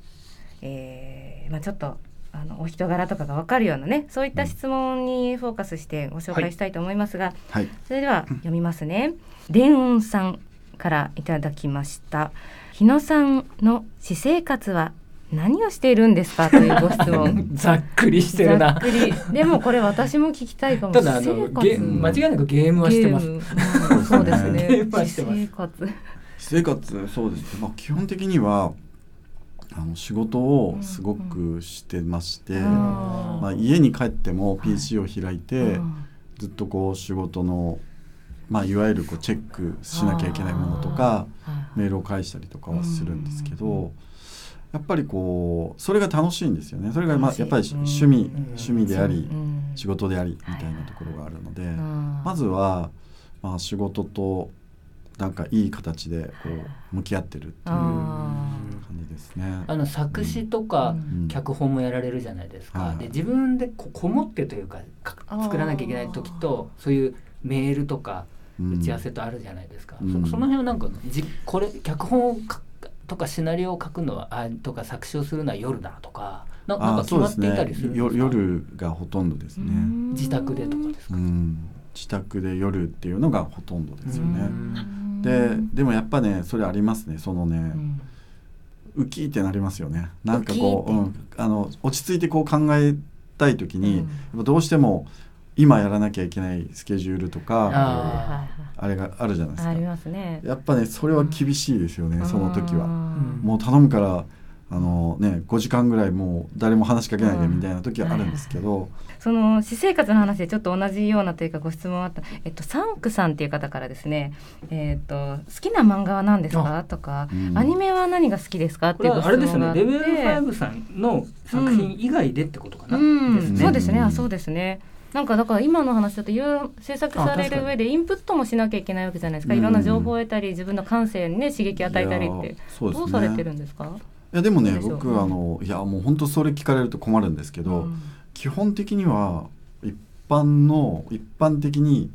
えーまあちょっとあのお人柄とかがわかるようなねそういった質問にフォーカスしてご紹介したいと思いますが、はい、それでは読みますね。伝音さんからいただきました。日野さんの私生活は何をしているんですか？というご質問。ざっくりしてるなざっく。り。でもこれ私も聞きたいかも。ただあのゲ間違いなくゲームはしてます。そうですね。私生活。私生活そうですね、まあ、基本的にはあの仕事をすごくしてまして、うんまあ、家に帰っても PC を開いて、うんずっとこう仕事の、まあ、いわゆるこうチェックしなきゃいけないものとかあメールを返したりとかはするんですけど、うん。やっぱりこうそれが楽しいんですよね。それがまあやっぱりうん。趣味、うん。趣味であり、う。ん。仕事でありみたいなところがあるので、うんまずは、まあ、仕事となんかいい形でこう向き合ってるっていう感あじですね。あの作詞とかうん。脚本もやられるじゃないですか、はいで自分でここもってというかか作らなきゃいけない時とそういうメールとかうん打ち合わせとあるじゃないですか、うん。そその辺はなんかじこれ脚本とかシナリオを書くのはあとか作詞をするのは夜だとかななんか決まっていたりするんですか？よ夜がほとんどですね。自宅でとかですか、うん、自宅で夜っていうのがほとんどですようね。ん。ででもやっぱねそれありますねそのね、ウキーってなりますよね。なんかこう、うん、あの落ち着いてこう考えたい時に、うん。やっぱどうしても今やらなきゃいけないスケジュールとかああれがあるじゃないですありかますね。やっぱねそれは厳しいですよね、その時は。ん。もう頼むからあのね5時間ぐらいもう誰も話しかけないでみたいな時はあるんですけど、その私生活の話でちょっと同じようなというかご質問あった、えっと、サンクさんっていう方からですね、えっと、好きな漫画は何ですか？とか、うん。アニメは何が好きですか？っこていうごれはあれです質問があってよね。レベル5さんの作品以外でってことかな、そうですね、うん。あそうですねなんかだから今の話だといろいろ制作される上でインプットもしなきゃいけないわけじゃないですか、うん。いろんな情報を得たり自分の感性にね刺激与えたりってね。どうされてるんですか？いやでもね僕あのいやもう本当それ聞かれると困るんですけど、うん。基本的には一般の一般的に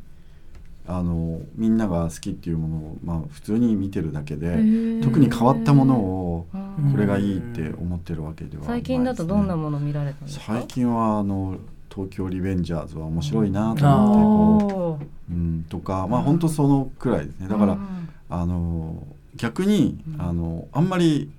あのみんなが好きっていうものを、まあ、普通に見てるだけで特に変わったものをうん。これがいいって思ってるわけではない最近だとどんなももの見られたんですか？最近はあの東京リベンジャーズは面白いなと思ってこう、うん、とかまあ本当そのくらいですね。だから、うん。あの逆にうん。あのあんまり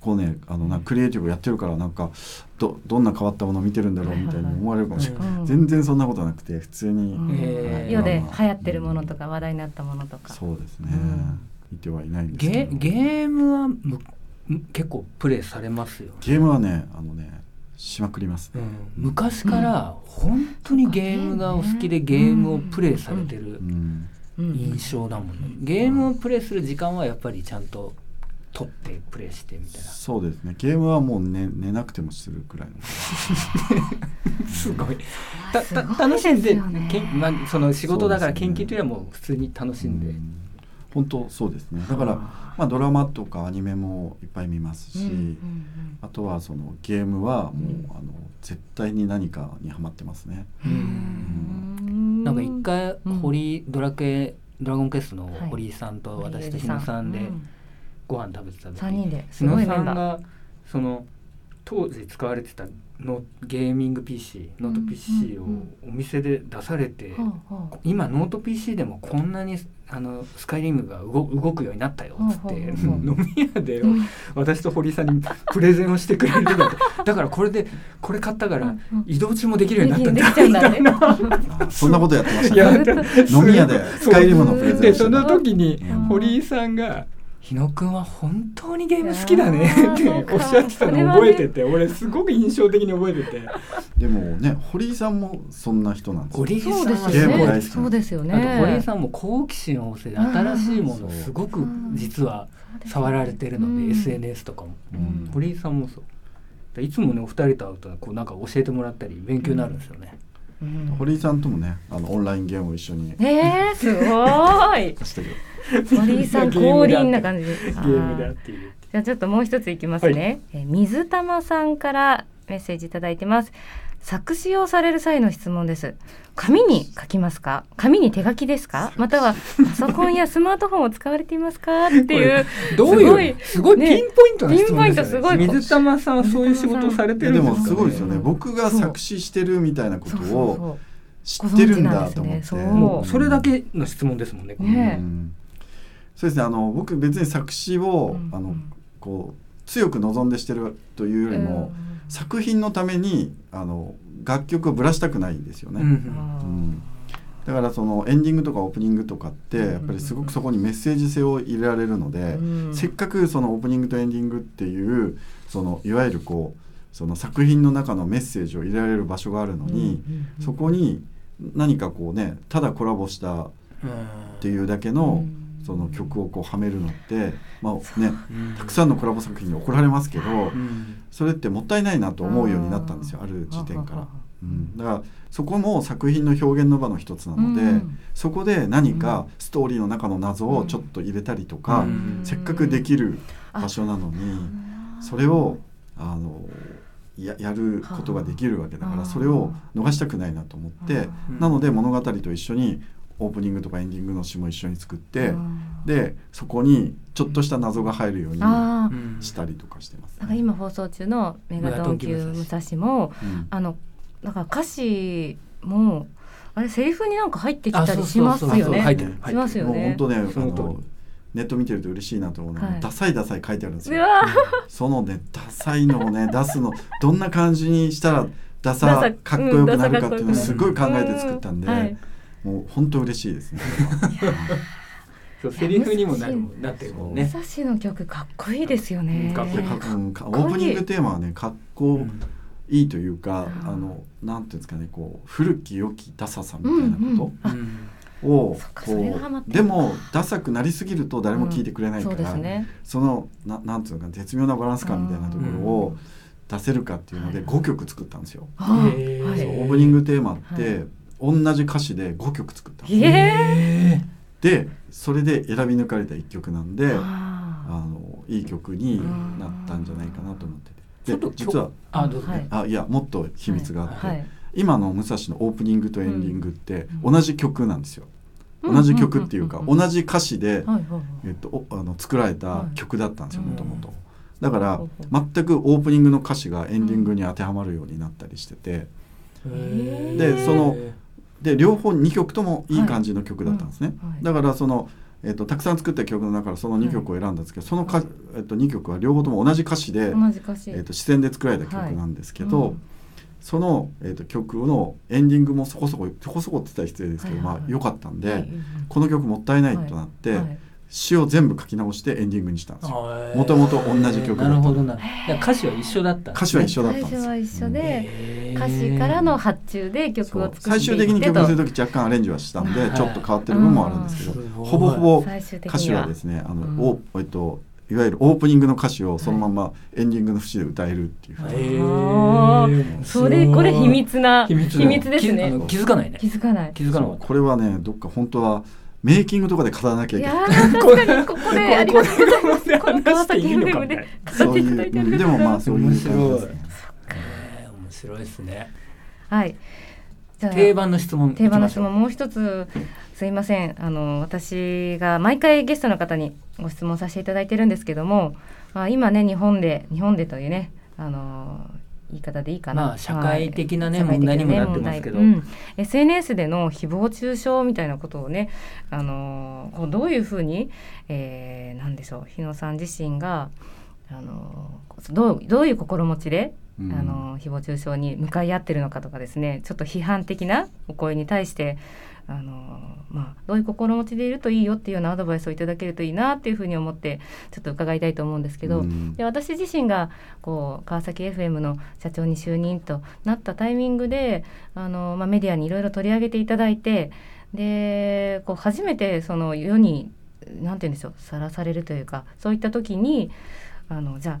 こうねあのなクリエイティブやってるからなんかどどんな変わったものを見てるんだろうみたいに思われるかもしれない、うん。全然そんなことなくて普通に、うん。へー世で流行ってるものとか話題になったものとか。そうですね、うん。見てはいないんですけど。ゲゲームはむむ結構プレイされますよ、ゲームはねあのねしまくります。ね、昔から本当にゲームがお好きでゲームをプレイされてるうん。うん。印象だもんね。ゲームをプレイする時間はやっぱりちゃんと取ってプレイしてみたいな。そうですね。ゲームはもう寝寝なくてもするくらいの。すごい。たたすごい楽しんでけんまあ、その仕事だから研究というよりはもう普通に楽しんで、うん本当そうですね。だから、まあ、ドラマとかアニメもいっぱい見ますし、うんうんあとはそのゲームはもう、うん。あの絶対に何かにハマってますね。ううん。んなんか一回うん。堀ドラクエドラゴンクエストのはい。堀井さんと私と日野さんでうん。ご飯食べてた時三人で。す日野ごいメンバーさんがその当時使われてたのゲーミング PC ノート PC をうんうんお店で出されて、今ノート PC でもこんなにあのスカイリムが動動くようになったよっつって、飲み屋でうん私と堀井さんにプレゼンをしてくれるだってだからこれでこれ買ったからうんうん。移動中もできるようになったんでだみたいそんなことやってましたね。飲み屋でスカイリムのプレゼンでそをしてた。の時にうん。堀井さんが「日野くんは本当にゲーム好きだね 」っておっしゃってたのを覚えてて、俺すごく印象的に覚えてて。でもね堀井さんもそんな人なんですよ。堀井さんそうですはゲームよね大好きそうですよ。ねあと堀井さんも好奇心旺盛で新しいものをすごく実は触られてるので、うん。SNS とかも、うん。堀井さんもそう。でいつもねお二人と会うとこうなんか教えてもらったり勉強になるんですよね、うん。堀井さんともねあのオンラインゲームを一緒にえー、すごいしたけど。堀井さん降臨な感じ。で ゲームであっているじゃあちょっともう一ついきますね、えー水玉さんからメッセージいただいてます。作詞をされる際の質問です。紙に書きますか？紙に手書きですか？またはパソコンやスマートフォンを使われていますか？っていうどういうすごいねピンポイントな質問ですよね。ピンポイントすごい水玉さんはそういう仕事をされてるんですか、すごいですよね。うん僕が作詞してるみたいなことを知ってるんだと思って。ご存知なんですねそうもうそれだけの質問ですもんね。ね。うんそうですねあの僕別に作詞を、うんあのこう強く望んでしてるというよりも、作品のためにあの楽曲をぶらしたくないんですよね。うんうん。だからそのエンディングとかオープニングとかってうんやっぱりすごくそこにメッセージ性を入れられるので、うんせっかくそのオープニングとエンディングっていうそのいわゆるこうその作品の中のメッセージを入れられる場所があるのに、そこに何かこうねただコラボしたっていうだけの、その曲をこうはめるのって、まあね、たくさんのコラボ作品に怒られますけど、それってもったいないなと思うようになったんですよある時点から。うん、だからそこも作品の表現の場の一つなので、うん。そこで何かストーリーの中の謎をちょっと入れたりとか、うん。せっかくできる場所なのに、それをあのややることができるわけだかはあ。らそれを逃したくないなと思ってうん。なので物語と一緒にオープニングとかエンディングの詩も一緒に作ってでそこにちょっとした謎が入るようにしたりとかしてます、なんか今放送中のメガトン級武蔵もうん。あのなんか歌詞もあれセリフになんか入ってきあたりしますよそうそうそう。入っね。しますよもう本ね。当ねあそのネット見てると嬉しいなと思うのは、はい。ダサいダサい書いてあるんですよ。そのねダサいのをね出すのどんな感じにしたらダダササかっこよくなるかっていうのをうんすごい考えて作ったんで、うんはいもう本当嬉しいですね。そうセリフにもなるもんなってるもん武ね。蔵の曲かっこいいですよね。かっこいい。オープニングテーマはねかっこうんいいというか、うん。あのなんていうんですかねこう古き良きダサさみたいなこあうんとを、そっかそれがハマって。るこうでもダサくなりすぎると誰も聞いてくれないかそうら、ですね。そのななんていうのかな絶妙なバランス感みたいなところを出せるかっていうのでうん5曲作ったんですよ。はい。そうオープニングテーマっはて同じ歌詞で5曲作ったんでそれで選び抜かれた1曲なんでああのいい曲になったんじゃないかなと思ってて。ちょっとで実はあどうぞ。ね。あいやもっと秘密があって、はい。今の武蔵のオープニングとエンディングってうん。同じ曲なんですよ。うん。同じ曲っていうか同じ歌詞で、はいはいえっと、おあの作られた曲だったんですよはいもともと。だから全くオープニングの歌詞がエンディングに当てはまるようになったりしてて。でそので両方2曲ともいい感じの曲だったんですね。うんはい。だからそのえっと、たくさん作った曲の中からその2曲を選んだんですけど、そのか、はいえっと、2曲は両方とも同じ歌詞で。えっと、視線で作られた曲なんですけど、うんその、えっと、曲のエンディングもそこそこそこそこって言ったら失礼ですけど、はいはいはい。まあ良かったんで、はいこの曲もったいないとなって、はい詩を全部書き直してエンディングにしたんですよ。ももともと同じ曲だった歌詞は一緒だった。歌詞は一緒だったんですは一緒で、歌詞からの発注で曲を作っていってと。最終的に曲にする時若干アレンジはしたんで、はい。ちょっと変わってる部分もあるんですけど、うん。ほぼほぼ歌詞はですねあの、うん。おえっといわゆるオープニングの歌詞をそのままエンディングの節で歌えるっていうふうに、それこれ秘密な秘密ですね。の気づかないね。気。づかない。気づかな。これはねどっか本当はメイキングとかで語らなきゃいいけない。やー確かにここでありがとうございます。この川崎話していいのか FM で語っていただいてありがとうございますそういうでもまあそういう感じですね面えー面白いですね。はい。定番の質問。定番の質問もう一つすいません。あの私が毎回ゲストの方にご質問させていただいてるんですけども、まあ、今ね日本で日本でというねあの言い方でいいかな、まあ社会的なね社会的問題にもなってますけど。うん。SNS での誹謗中傷みたいなことをねあのこうどういうふうに、えー、なんでしょう。日野さん自身があのどうどういう心持ちでうん。あの誹謗中傷に向かい合ってるのかとかですねちょっと批判的なお声に対してあの、まあ、どういう心持ちでいるといいよっていうようなアドバイスをいただけるといいなっていうふうに思ってちょっと伺いたいと思うんですけど、うん。で私自身がこう川崎 FM の社長に就任となったタイミングであの、まあ、メディアにいろいろ取り上げていただいてでこう初めてその世に何て言うんでしょうさらされるというかそういった時にあのじゃあ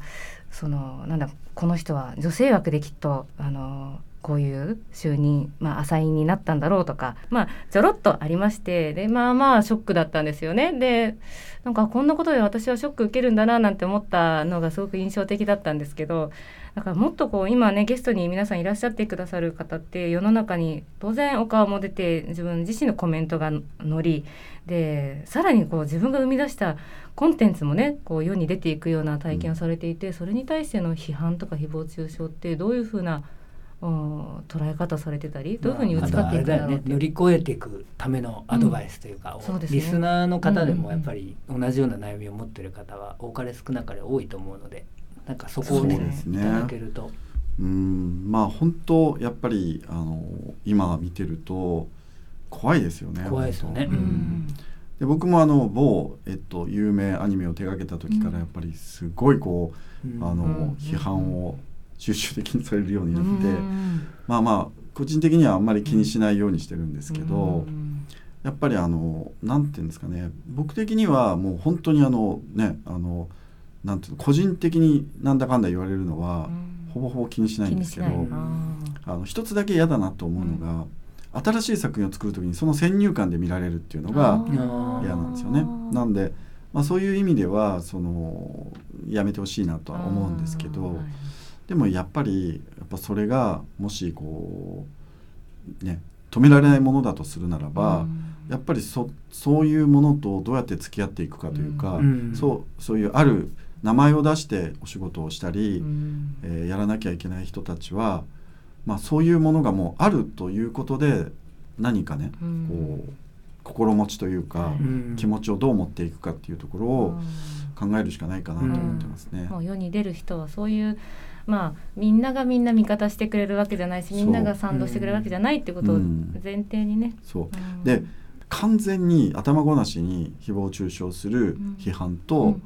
そのなんだこの人は女性枠できっとあのこういう就任、まあ、アサインになったんだろうとかまあちょろっとありましてでまあまあショックだったんですよね。でなんかこんなことで私はショック受けるんだななんて思ったのがすごく印象的だったんですけどだからもっとこう今ねゲストに皆さんいらっしゃってくださる方って世の中に当然お顔も出て自分自身のコメントが載りでさらにこう自分が生み出したコンテンツもねこう世に出ていくような体験をされていて、それに対しての批判とか誹謗中傷ってどういうふうなうん捉え方されてたりどういうふうに打ち勝っていくんだろうね乗り越えていくためのアドバイスというか、そうですね。リスナーの方でもやっぱり同じような悩みを持ってる方は多かれ少なかれ多いと思うのでなんかそこをねそうですね。いただけると。うん。まあ本当やっぱりあの今見てると怖いですよね怖いですよね。本当。うん。で僕もあの某、えっと、有名アニメを手掛けた時からやっぱりすごいこう、うん。あのうん。批判を集中的にされるようになって、うん。まあまあ個人的にはあんまり気にしないようにしてるんですけど、うん。やっぱりあのなんていうんですかね僕的にはもう本当にあのねあのなんていうの個人的になんだかんだ言われるのは、ほぼほぼ気にしないんですけどああの一つだけ嫌だなと思うのが、新しい作品を作る時にその先入観で見られるっていうのがー。嫌なんですよね。なんで、まあ、そういう意味ではそのやめてほしいなとは思うんですけど、でもやっぱりやっぱそれがもしこうね止められないものだとするならば、やっぱりそそういうものとどうやって付き合っていくかというか、うん。そうそういうある名前を出してお仕事をしたり、えーやらなきゃいけない人たちは、まあ、そういうものがもうあるということで何かね、こう心持ちというか、うん。気持ちをどう持っていくかっていうところを考えるしかないかなと思ってますね。もう世に出る人はそういうまあみんながみんな味方してくれるわけじゃないしみんなが賛同してくれるわけじゃないってことをうん。前提にね。そう。うん。で完全に頭ごなしに誹謗中傷するん。批判と、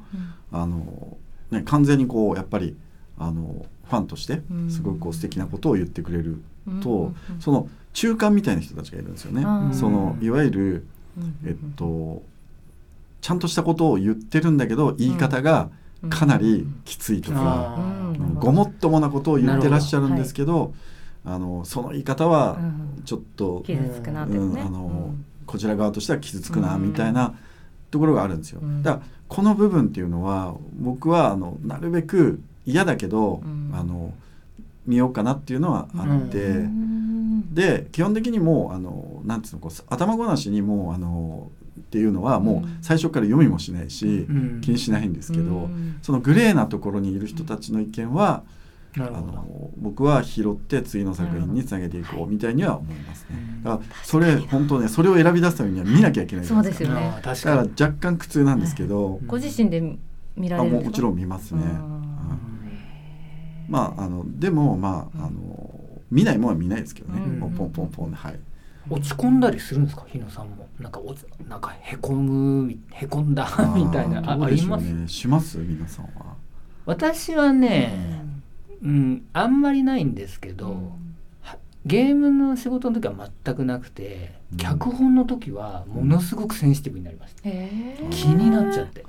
あのね、完全にこうやっぱりあのファンとしてうん。すごくこう素敵なことを言ってくれると、その中間みたいな人たちがいるんですよね。そのいわゆる、えっと、ちゃんとしたことを言ってるんだけど言い方がかなりきついとか、ごもっともなことを言ってらっしゃるん。ですけどあのその言い方はうんちょっと、傷つくなってね。うんあのうんこちら側としては傷つくなうん。みたいなところがあるんですよ。うん。だからこの部分っていうのは僕はあのなるべく嫌だけど、うん。あの見ようかなっていうのはあって、うん。で基本的にもうあのなんつうのこう頭ごなしにもうあのっていうのはもう最初から読みもしないし、うん。気にしないんですけど、うん。そのグレーなところにいる人たちの意見は、あなるほど。の僕は拾って次の作品につなげていこうみたいには思いますね。うん。だからそれ本当ねそれを選び出すためには見なきゃいけないじゃないですか。そうですよね。だかからに若干苦痛なんですけど、ご自身で見らあれるんですかもうもちろん見ますね。まああのでもまああの見ないもんは見ないですけどね。ポンポンポンはい。落ち込んだりするんですか？日野さんも。なんかおなんかへこむみへこんだみたいな。あります？します？皆さんは。私はね、うん、あんまりないんですけど、はゲームの仕事の時は全くなくて、うん。脚本の時はものすごくセンシティブになりました、気になっちゃって。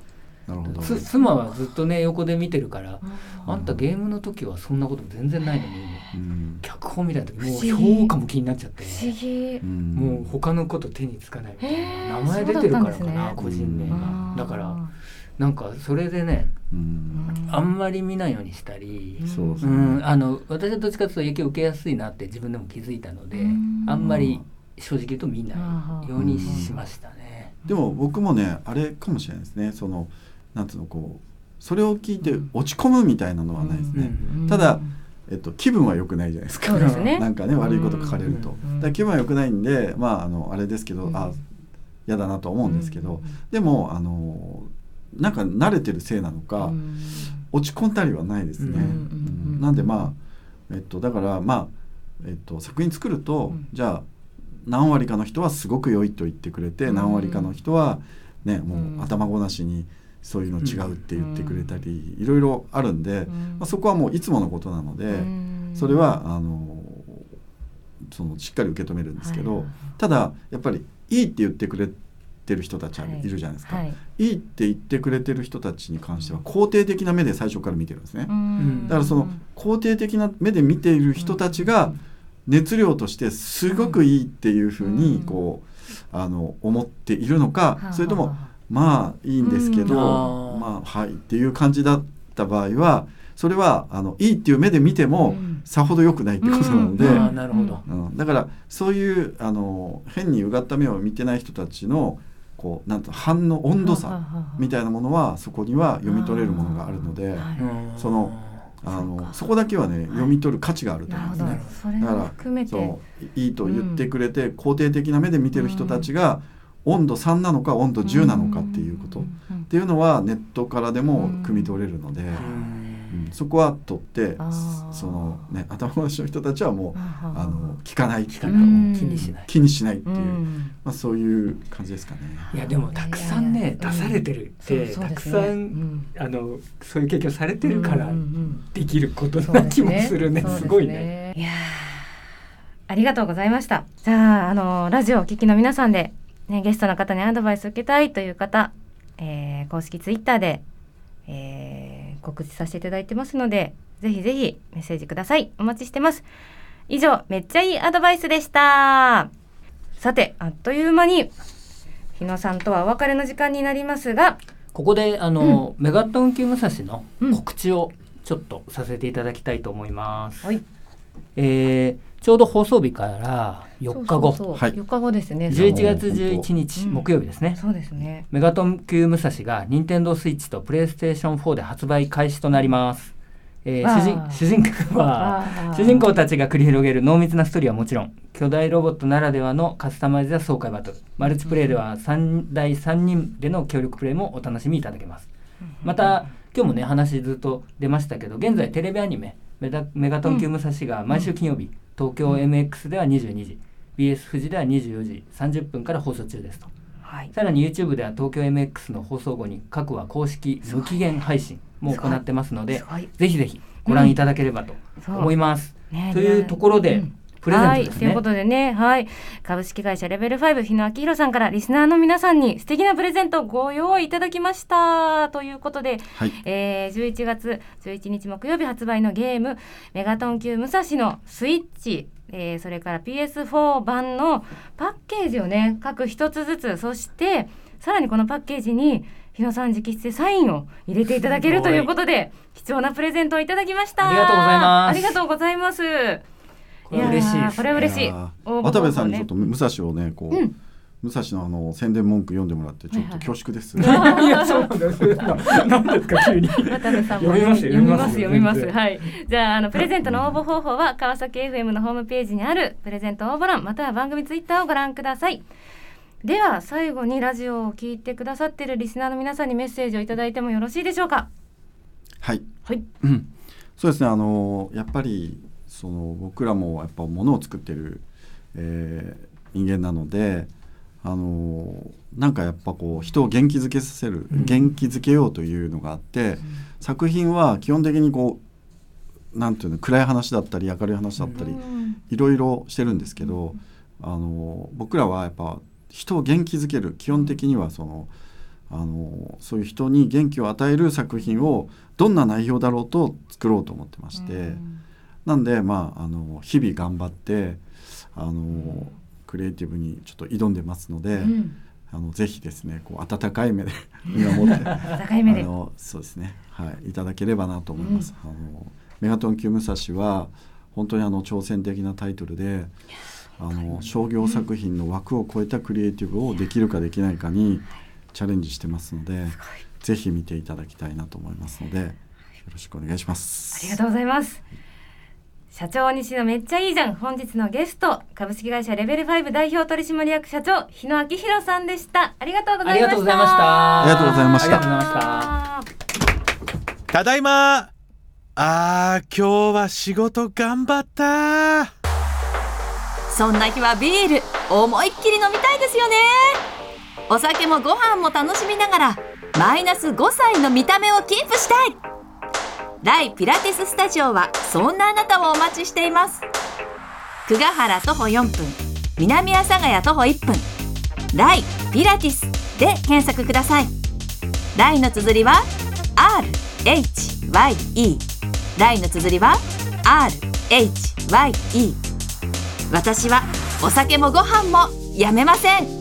なるほど。つ妻はずっとね横で見てるからうん。あんたゲームの時はそんなこと全然ないのにうん。脚本みたいな時もう評価も気になっちゃって不思議。うんもう他のこと手につかないみたいな。名前出てるからかな、ね。個人名うん。がだからなんかそれでねうん。あんまり見ないようにしたり、そうですね。うん、あの私はどっちかというと影響を受けやすいなって自分でも気づいたので、うん。あんまり正直言うと見ないようにしましたね。でも僕もねあれかもしれないですね。そのなんつうのこうそれを聞いて落ち込むみたいなのはないですね。うん。ただえっと気分は良くないじゃないですか。すね。なんかね悪いこと書かれると、うん。だ気分は良くないんでまああのあれですけど、うん。あ嫌だなと思うんですけど、でもあのなんか慣れてるせいなのか、落ち込んだりはないですね。なんでまあえっとだからまあえっと作品作ると、うん。じゃあ何割かの人はすごく良いと言ってくれて、うん。何割かの人はねもうん。う頭ごなしにそういうの違うって言ってくれたり、いろいろあるんで、まあ、そこはもういつものことなので、それはあのそのしっかり受け止めるんですけど、ただやっぱりいいって言ってくれてる人たちはい。るじゃないですか、はい。い、いって言ってくれてる人たちに関しては肯定的な目で最初から見てるんですね、うん。だからその肯定的な目で見ている人たちが熱量としてすごくいいっていうふうにこうあの思っているのかそれともまあいいんですけど、まあはいっていう感じだった場合はそれはあのいいっていう目で見ても、さほど良くないってことなので。うん。だからそういうあの変にうがった目を見てない人たちのこうなんと反応温度差みたいなものはそこには読み取れるものがあるので、そのあのそこだけはね読み取る価値があると思いますね。それも含めて。そういいと言ってくれて、肯定的な目で見てる人たちが、温度3なのか温度10なのかっていうこと、っていうのはネットからでも汲み取れるので、そこは取ってそのね頭ごなしの人たちはもうあの聞かない気にしない。気にしない。っていう、うん。まあ、そういう感じですかね。いやでもたくさんね出されてるってたくさんあのそういう経験をされてるからできることな気もするね。すすごいね。いやーありがとうございました。じゃああのラジオをお聞きの皆さんでねゲストの方にアドバイスを受けたいという方、えー公式ツイッターで、えー告知させていただいてますので、ぜひぜひメッセージください。お待ちしてます。以上めっちゃいいアドバイスでしたさてあっという間に日野さんとはお別れの時間になりますがここであの、メガトン級武蔵のうん告知をちょっとさせていただきたいと思います。はいえーちょうど放送日から4日後。はい。4日後ですね。11月もう本当11日、うん。木曜日ですね。そうですね。メガトン級武蔵が任天堂スイッチとプレイステーション4で発売開始となります。えー主人主人公は主人公たちが繰り広げる濃密なストーリーはもちろん巨大ロボットならではのカスタマイズや爽快バトル。マルチプレイでは3対3人での協力プレイもお楽しみいただけます。また今日もね話ずっと出ましたけど現在テレビアニメメダメガトン級武蔵が毎週金曜日、東京 MX では22時 BS 富士では24時30分から放送中ですと。はい。さらに YouTube では東京 MX の放送後に各話公式無期限配信も行ってますのでぜひぜひご覧いただければと思います、ねというところで、うんプレゼントはい、ですね。ということでね、はい、株式会社レベル5日野明宏さんからリスナーの皆さんに素敵なプレゼントをご用意いただきました。ということで、はい。えー、11月11日木曜日発売のゲームメガトン級武蔵のスイッチ、えーそれから PS4 版のパッケージをね各一つずつ。そしてさらにこのパッケージに日野さん直筆でサインを入れていただけるということで貴重なプレゼントをいただきました。ありがとうございます。ありがとうございますこれ嬉しいね。これは嬉しい。渡部さんにちょっと武蔵をねこう、うん。武蔵のあの宣伝文句読んでもらってちょっと恐縮です。いや そうなんです。なんですか急に。渡部さんも読みますよ読みます読みます。全然。はい。じゃああのプレゼントの応募方法は川崎 FM のホームページにあるプレゼント応募欄または番組ツイッターをご覧ください。では最後にラジオを聞いてくださっているリスナーの皆さんにメッセージをいただいてもよろしいでしょうか？はい。はい。うん。そうですねあのやっぱりその僕らもやっぱ物を作ってる、えー人間なのであのなんかやっぱこう人を元気づけさせる、うん。元気づけようというのがあって、作品は基本的にこうなんていうの暗い話だったり明るい話だったり、うん。いろいろしてるんですけど、あの僕らはやっぱ人を元気づける基本的にはそのあのそういう人に元気を与える作品をどんな内容だろうと作ろうと思ってまして、うんなんでまああの日々頑張ってあのクリエイティブにちょっと挑んでますので、うん。あのぜひですねこう温かい目で 見守ってあのそうですね。はいいただければなと思います。あのメガトン級武蔵は本当にあの挑戦的なタイトルであの商業作品の枠を超えたクリエイティブをできるかできないかにチャレンジしてますのでぜひ見ていただきたいなと思いますのでよろしくお願いします。ありがとうございます。社長西野めっちゃいいじゃん。本日のゲスト、株式会社レベル5代表取締役社長、日野明宏さんでした。ありがとうございました。ありがとうございました。ありがとうございました。ありがとうございました。ただいま。あー今日は仕事頑張った。そんな日はビール思いっきり飲みたいですよね。お酒もご飯も楽しみながらマイナス5歳の見た目をキープしたいライピラティススタジオはそんなあなたをお待ちしています。久我原徒歩4分南阿佐ヶ谷徒歩1分。ライピラティスで検索ください。ライの綴りは RHYE ライの綴りは RHYE 私はお酒もご飯もやめません。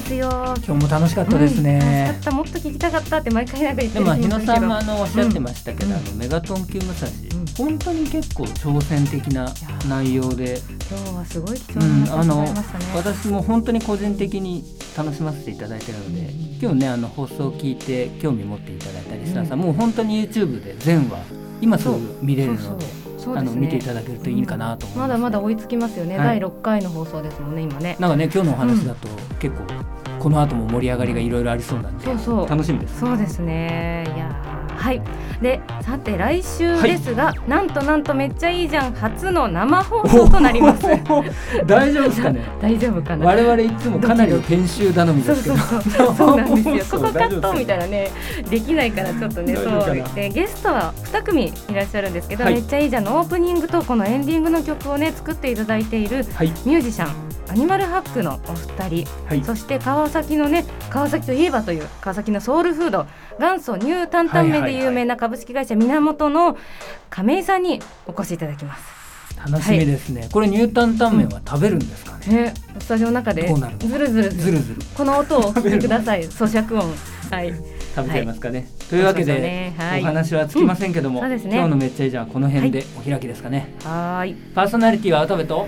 ですよ。今日も楽しかったですね、うんもっと聞きたかったって毎回なんか言ってでも日野さんもあのおっしゃってましたけど、うん。あのメガトン級武蔵、ん。本当に結構挑戦的な内容で、今日はすごい貴重うん、な話をあの伺いましたね。私も本当に個人的に楽しませていただいてるので、今日ねあの放送を聞いて興味持っていただいたリスナーさん、もう本当に YouTube で全話今すぐ見れるので。そうそうねあの見ていただけるといいかなと思います、まだまだ追いつきますよね。はい第6回の放送ですもんね、今ね。なんかね今日のお話だと結構この後も盛り上がりがいろいろありそうなんでそうそう。楽しみですそうですね。はい。でさて来週ですが、なんとなんとめっちゃいいじゃん。初の生放送となります。大丈夫ですかね？大丈夫かな？我々いつもかなり編集頼みですけど。そうなんですよ。ここカットみたいなねできないからちょっとねそう。でゲストは2組いらっしゃるんですけど、はい。めっちゃいいじゃん。のオープニングとこのエンディングの曲をね作っていただいているはい。ミュージシャンアニマルハックのお二人はい。そして川崎のね川崎といえばという川崎のソウルフード元祖ニュータンタン麺で有名な株式会社源の亀井さんにお越しいただきます。楽しみですね、これニュータンタン麺は食べるんですかね、ね、スタジオの中でずるずるずるずるこの音をお聞きください。咀嚼音。はい。食べちゃいますかね、というわけで、ね。はい。お話はつきませんけども、うん。ね。今日のめっちゃいいじゃんこの辺でお開きですかね、はーい。パーソナリティは渡部と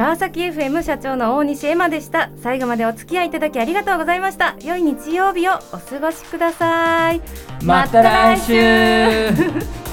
川崎 FM 社長の大西エマでした。最後までお付き合いいただきありがとうございました。良い日曜日をお過ごしください。また来週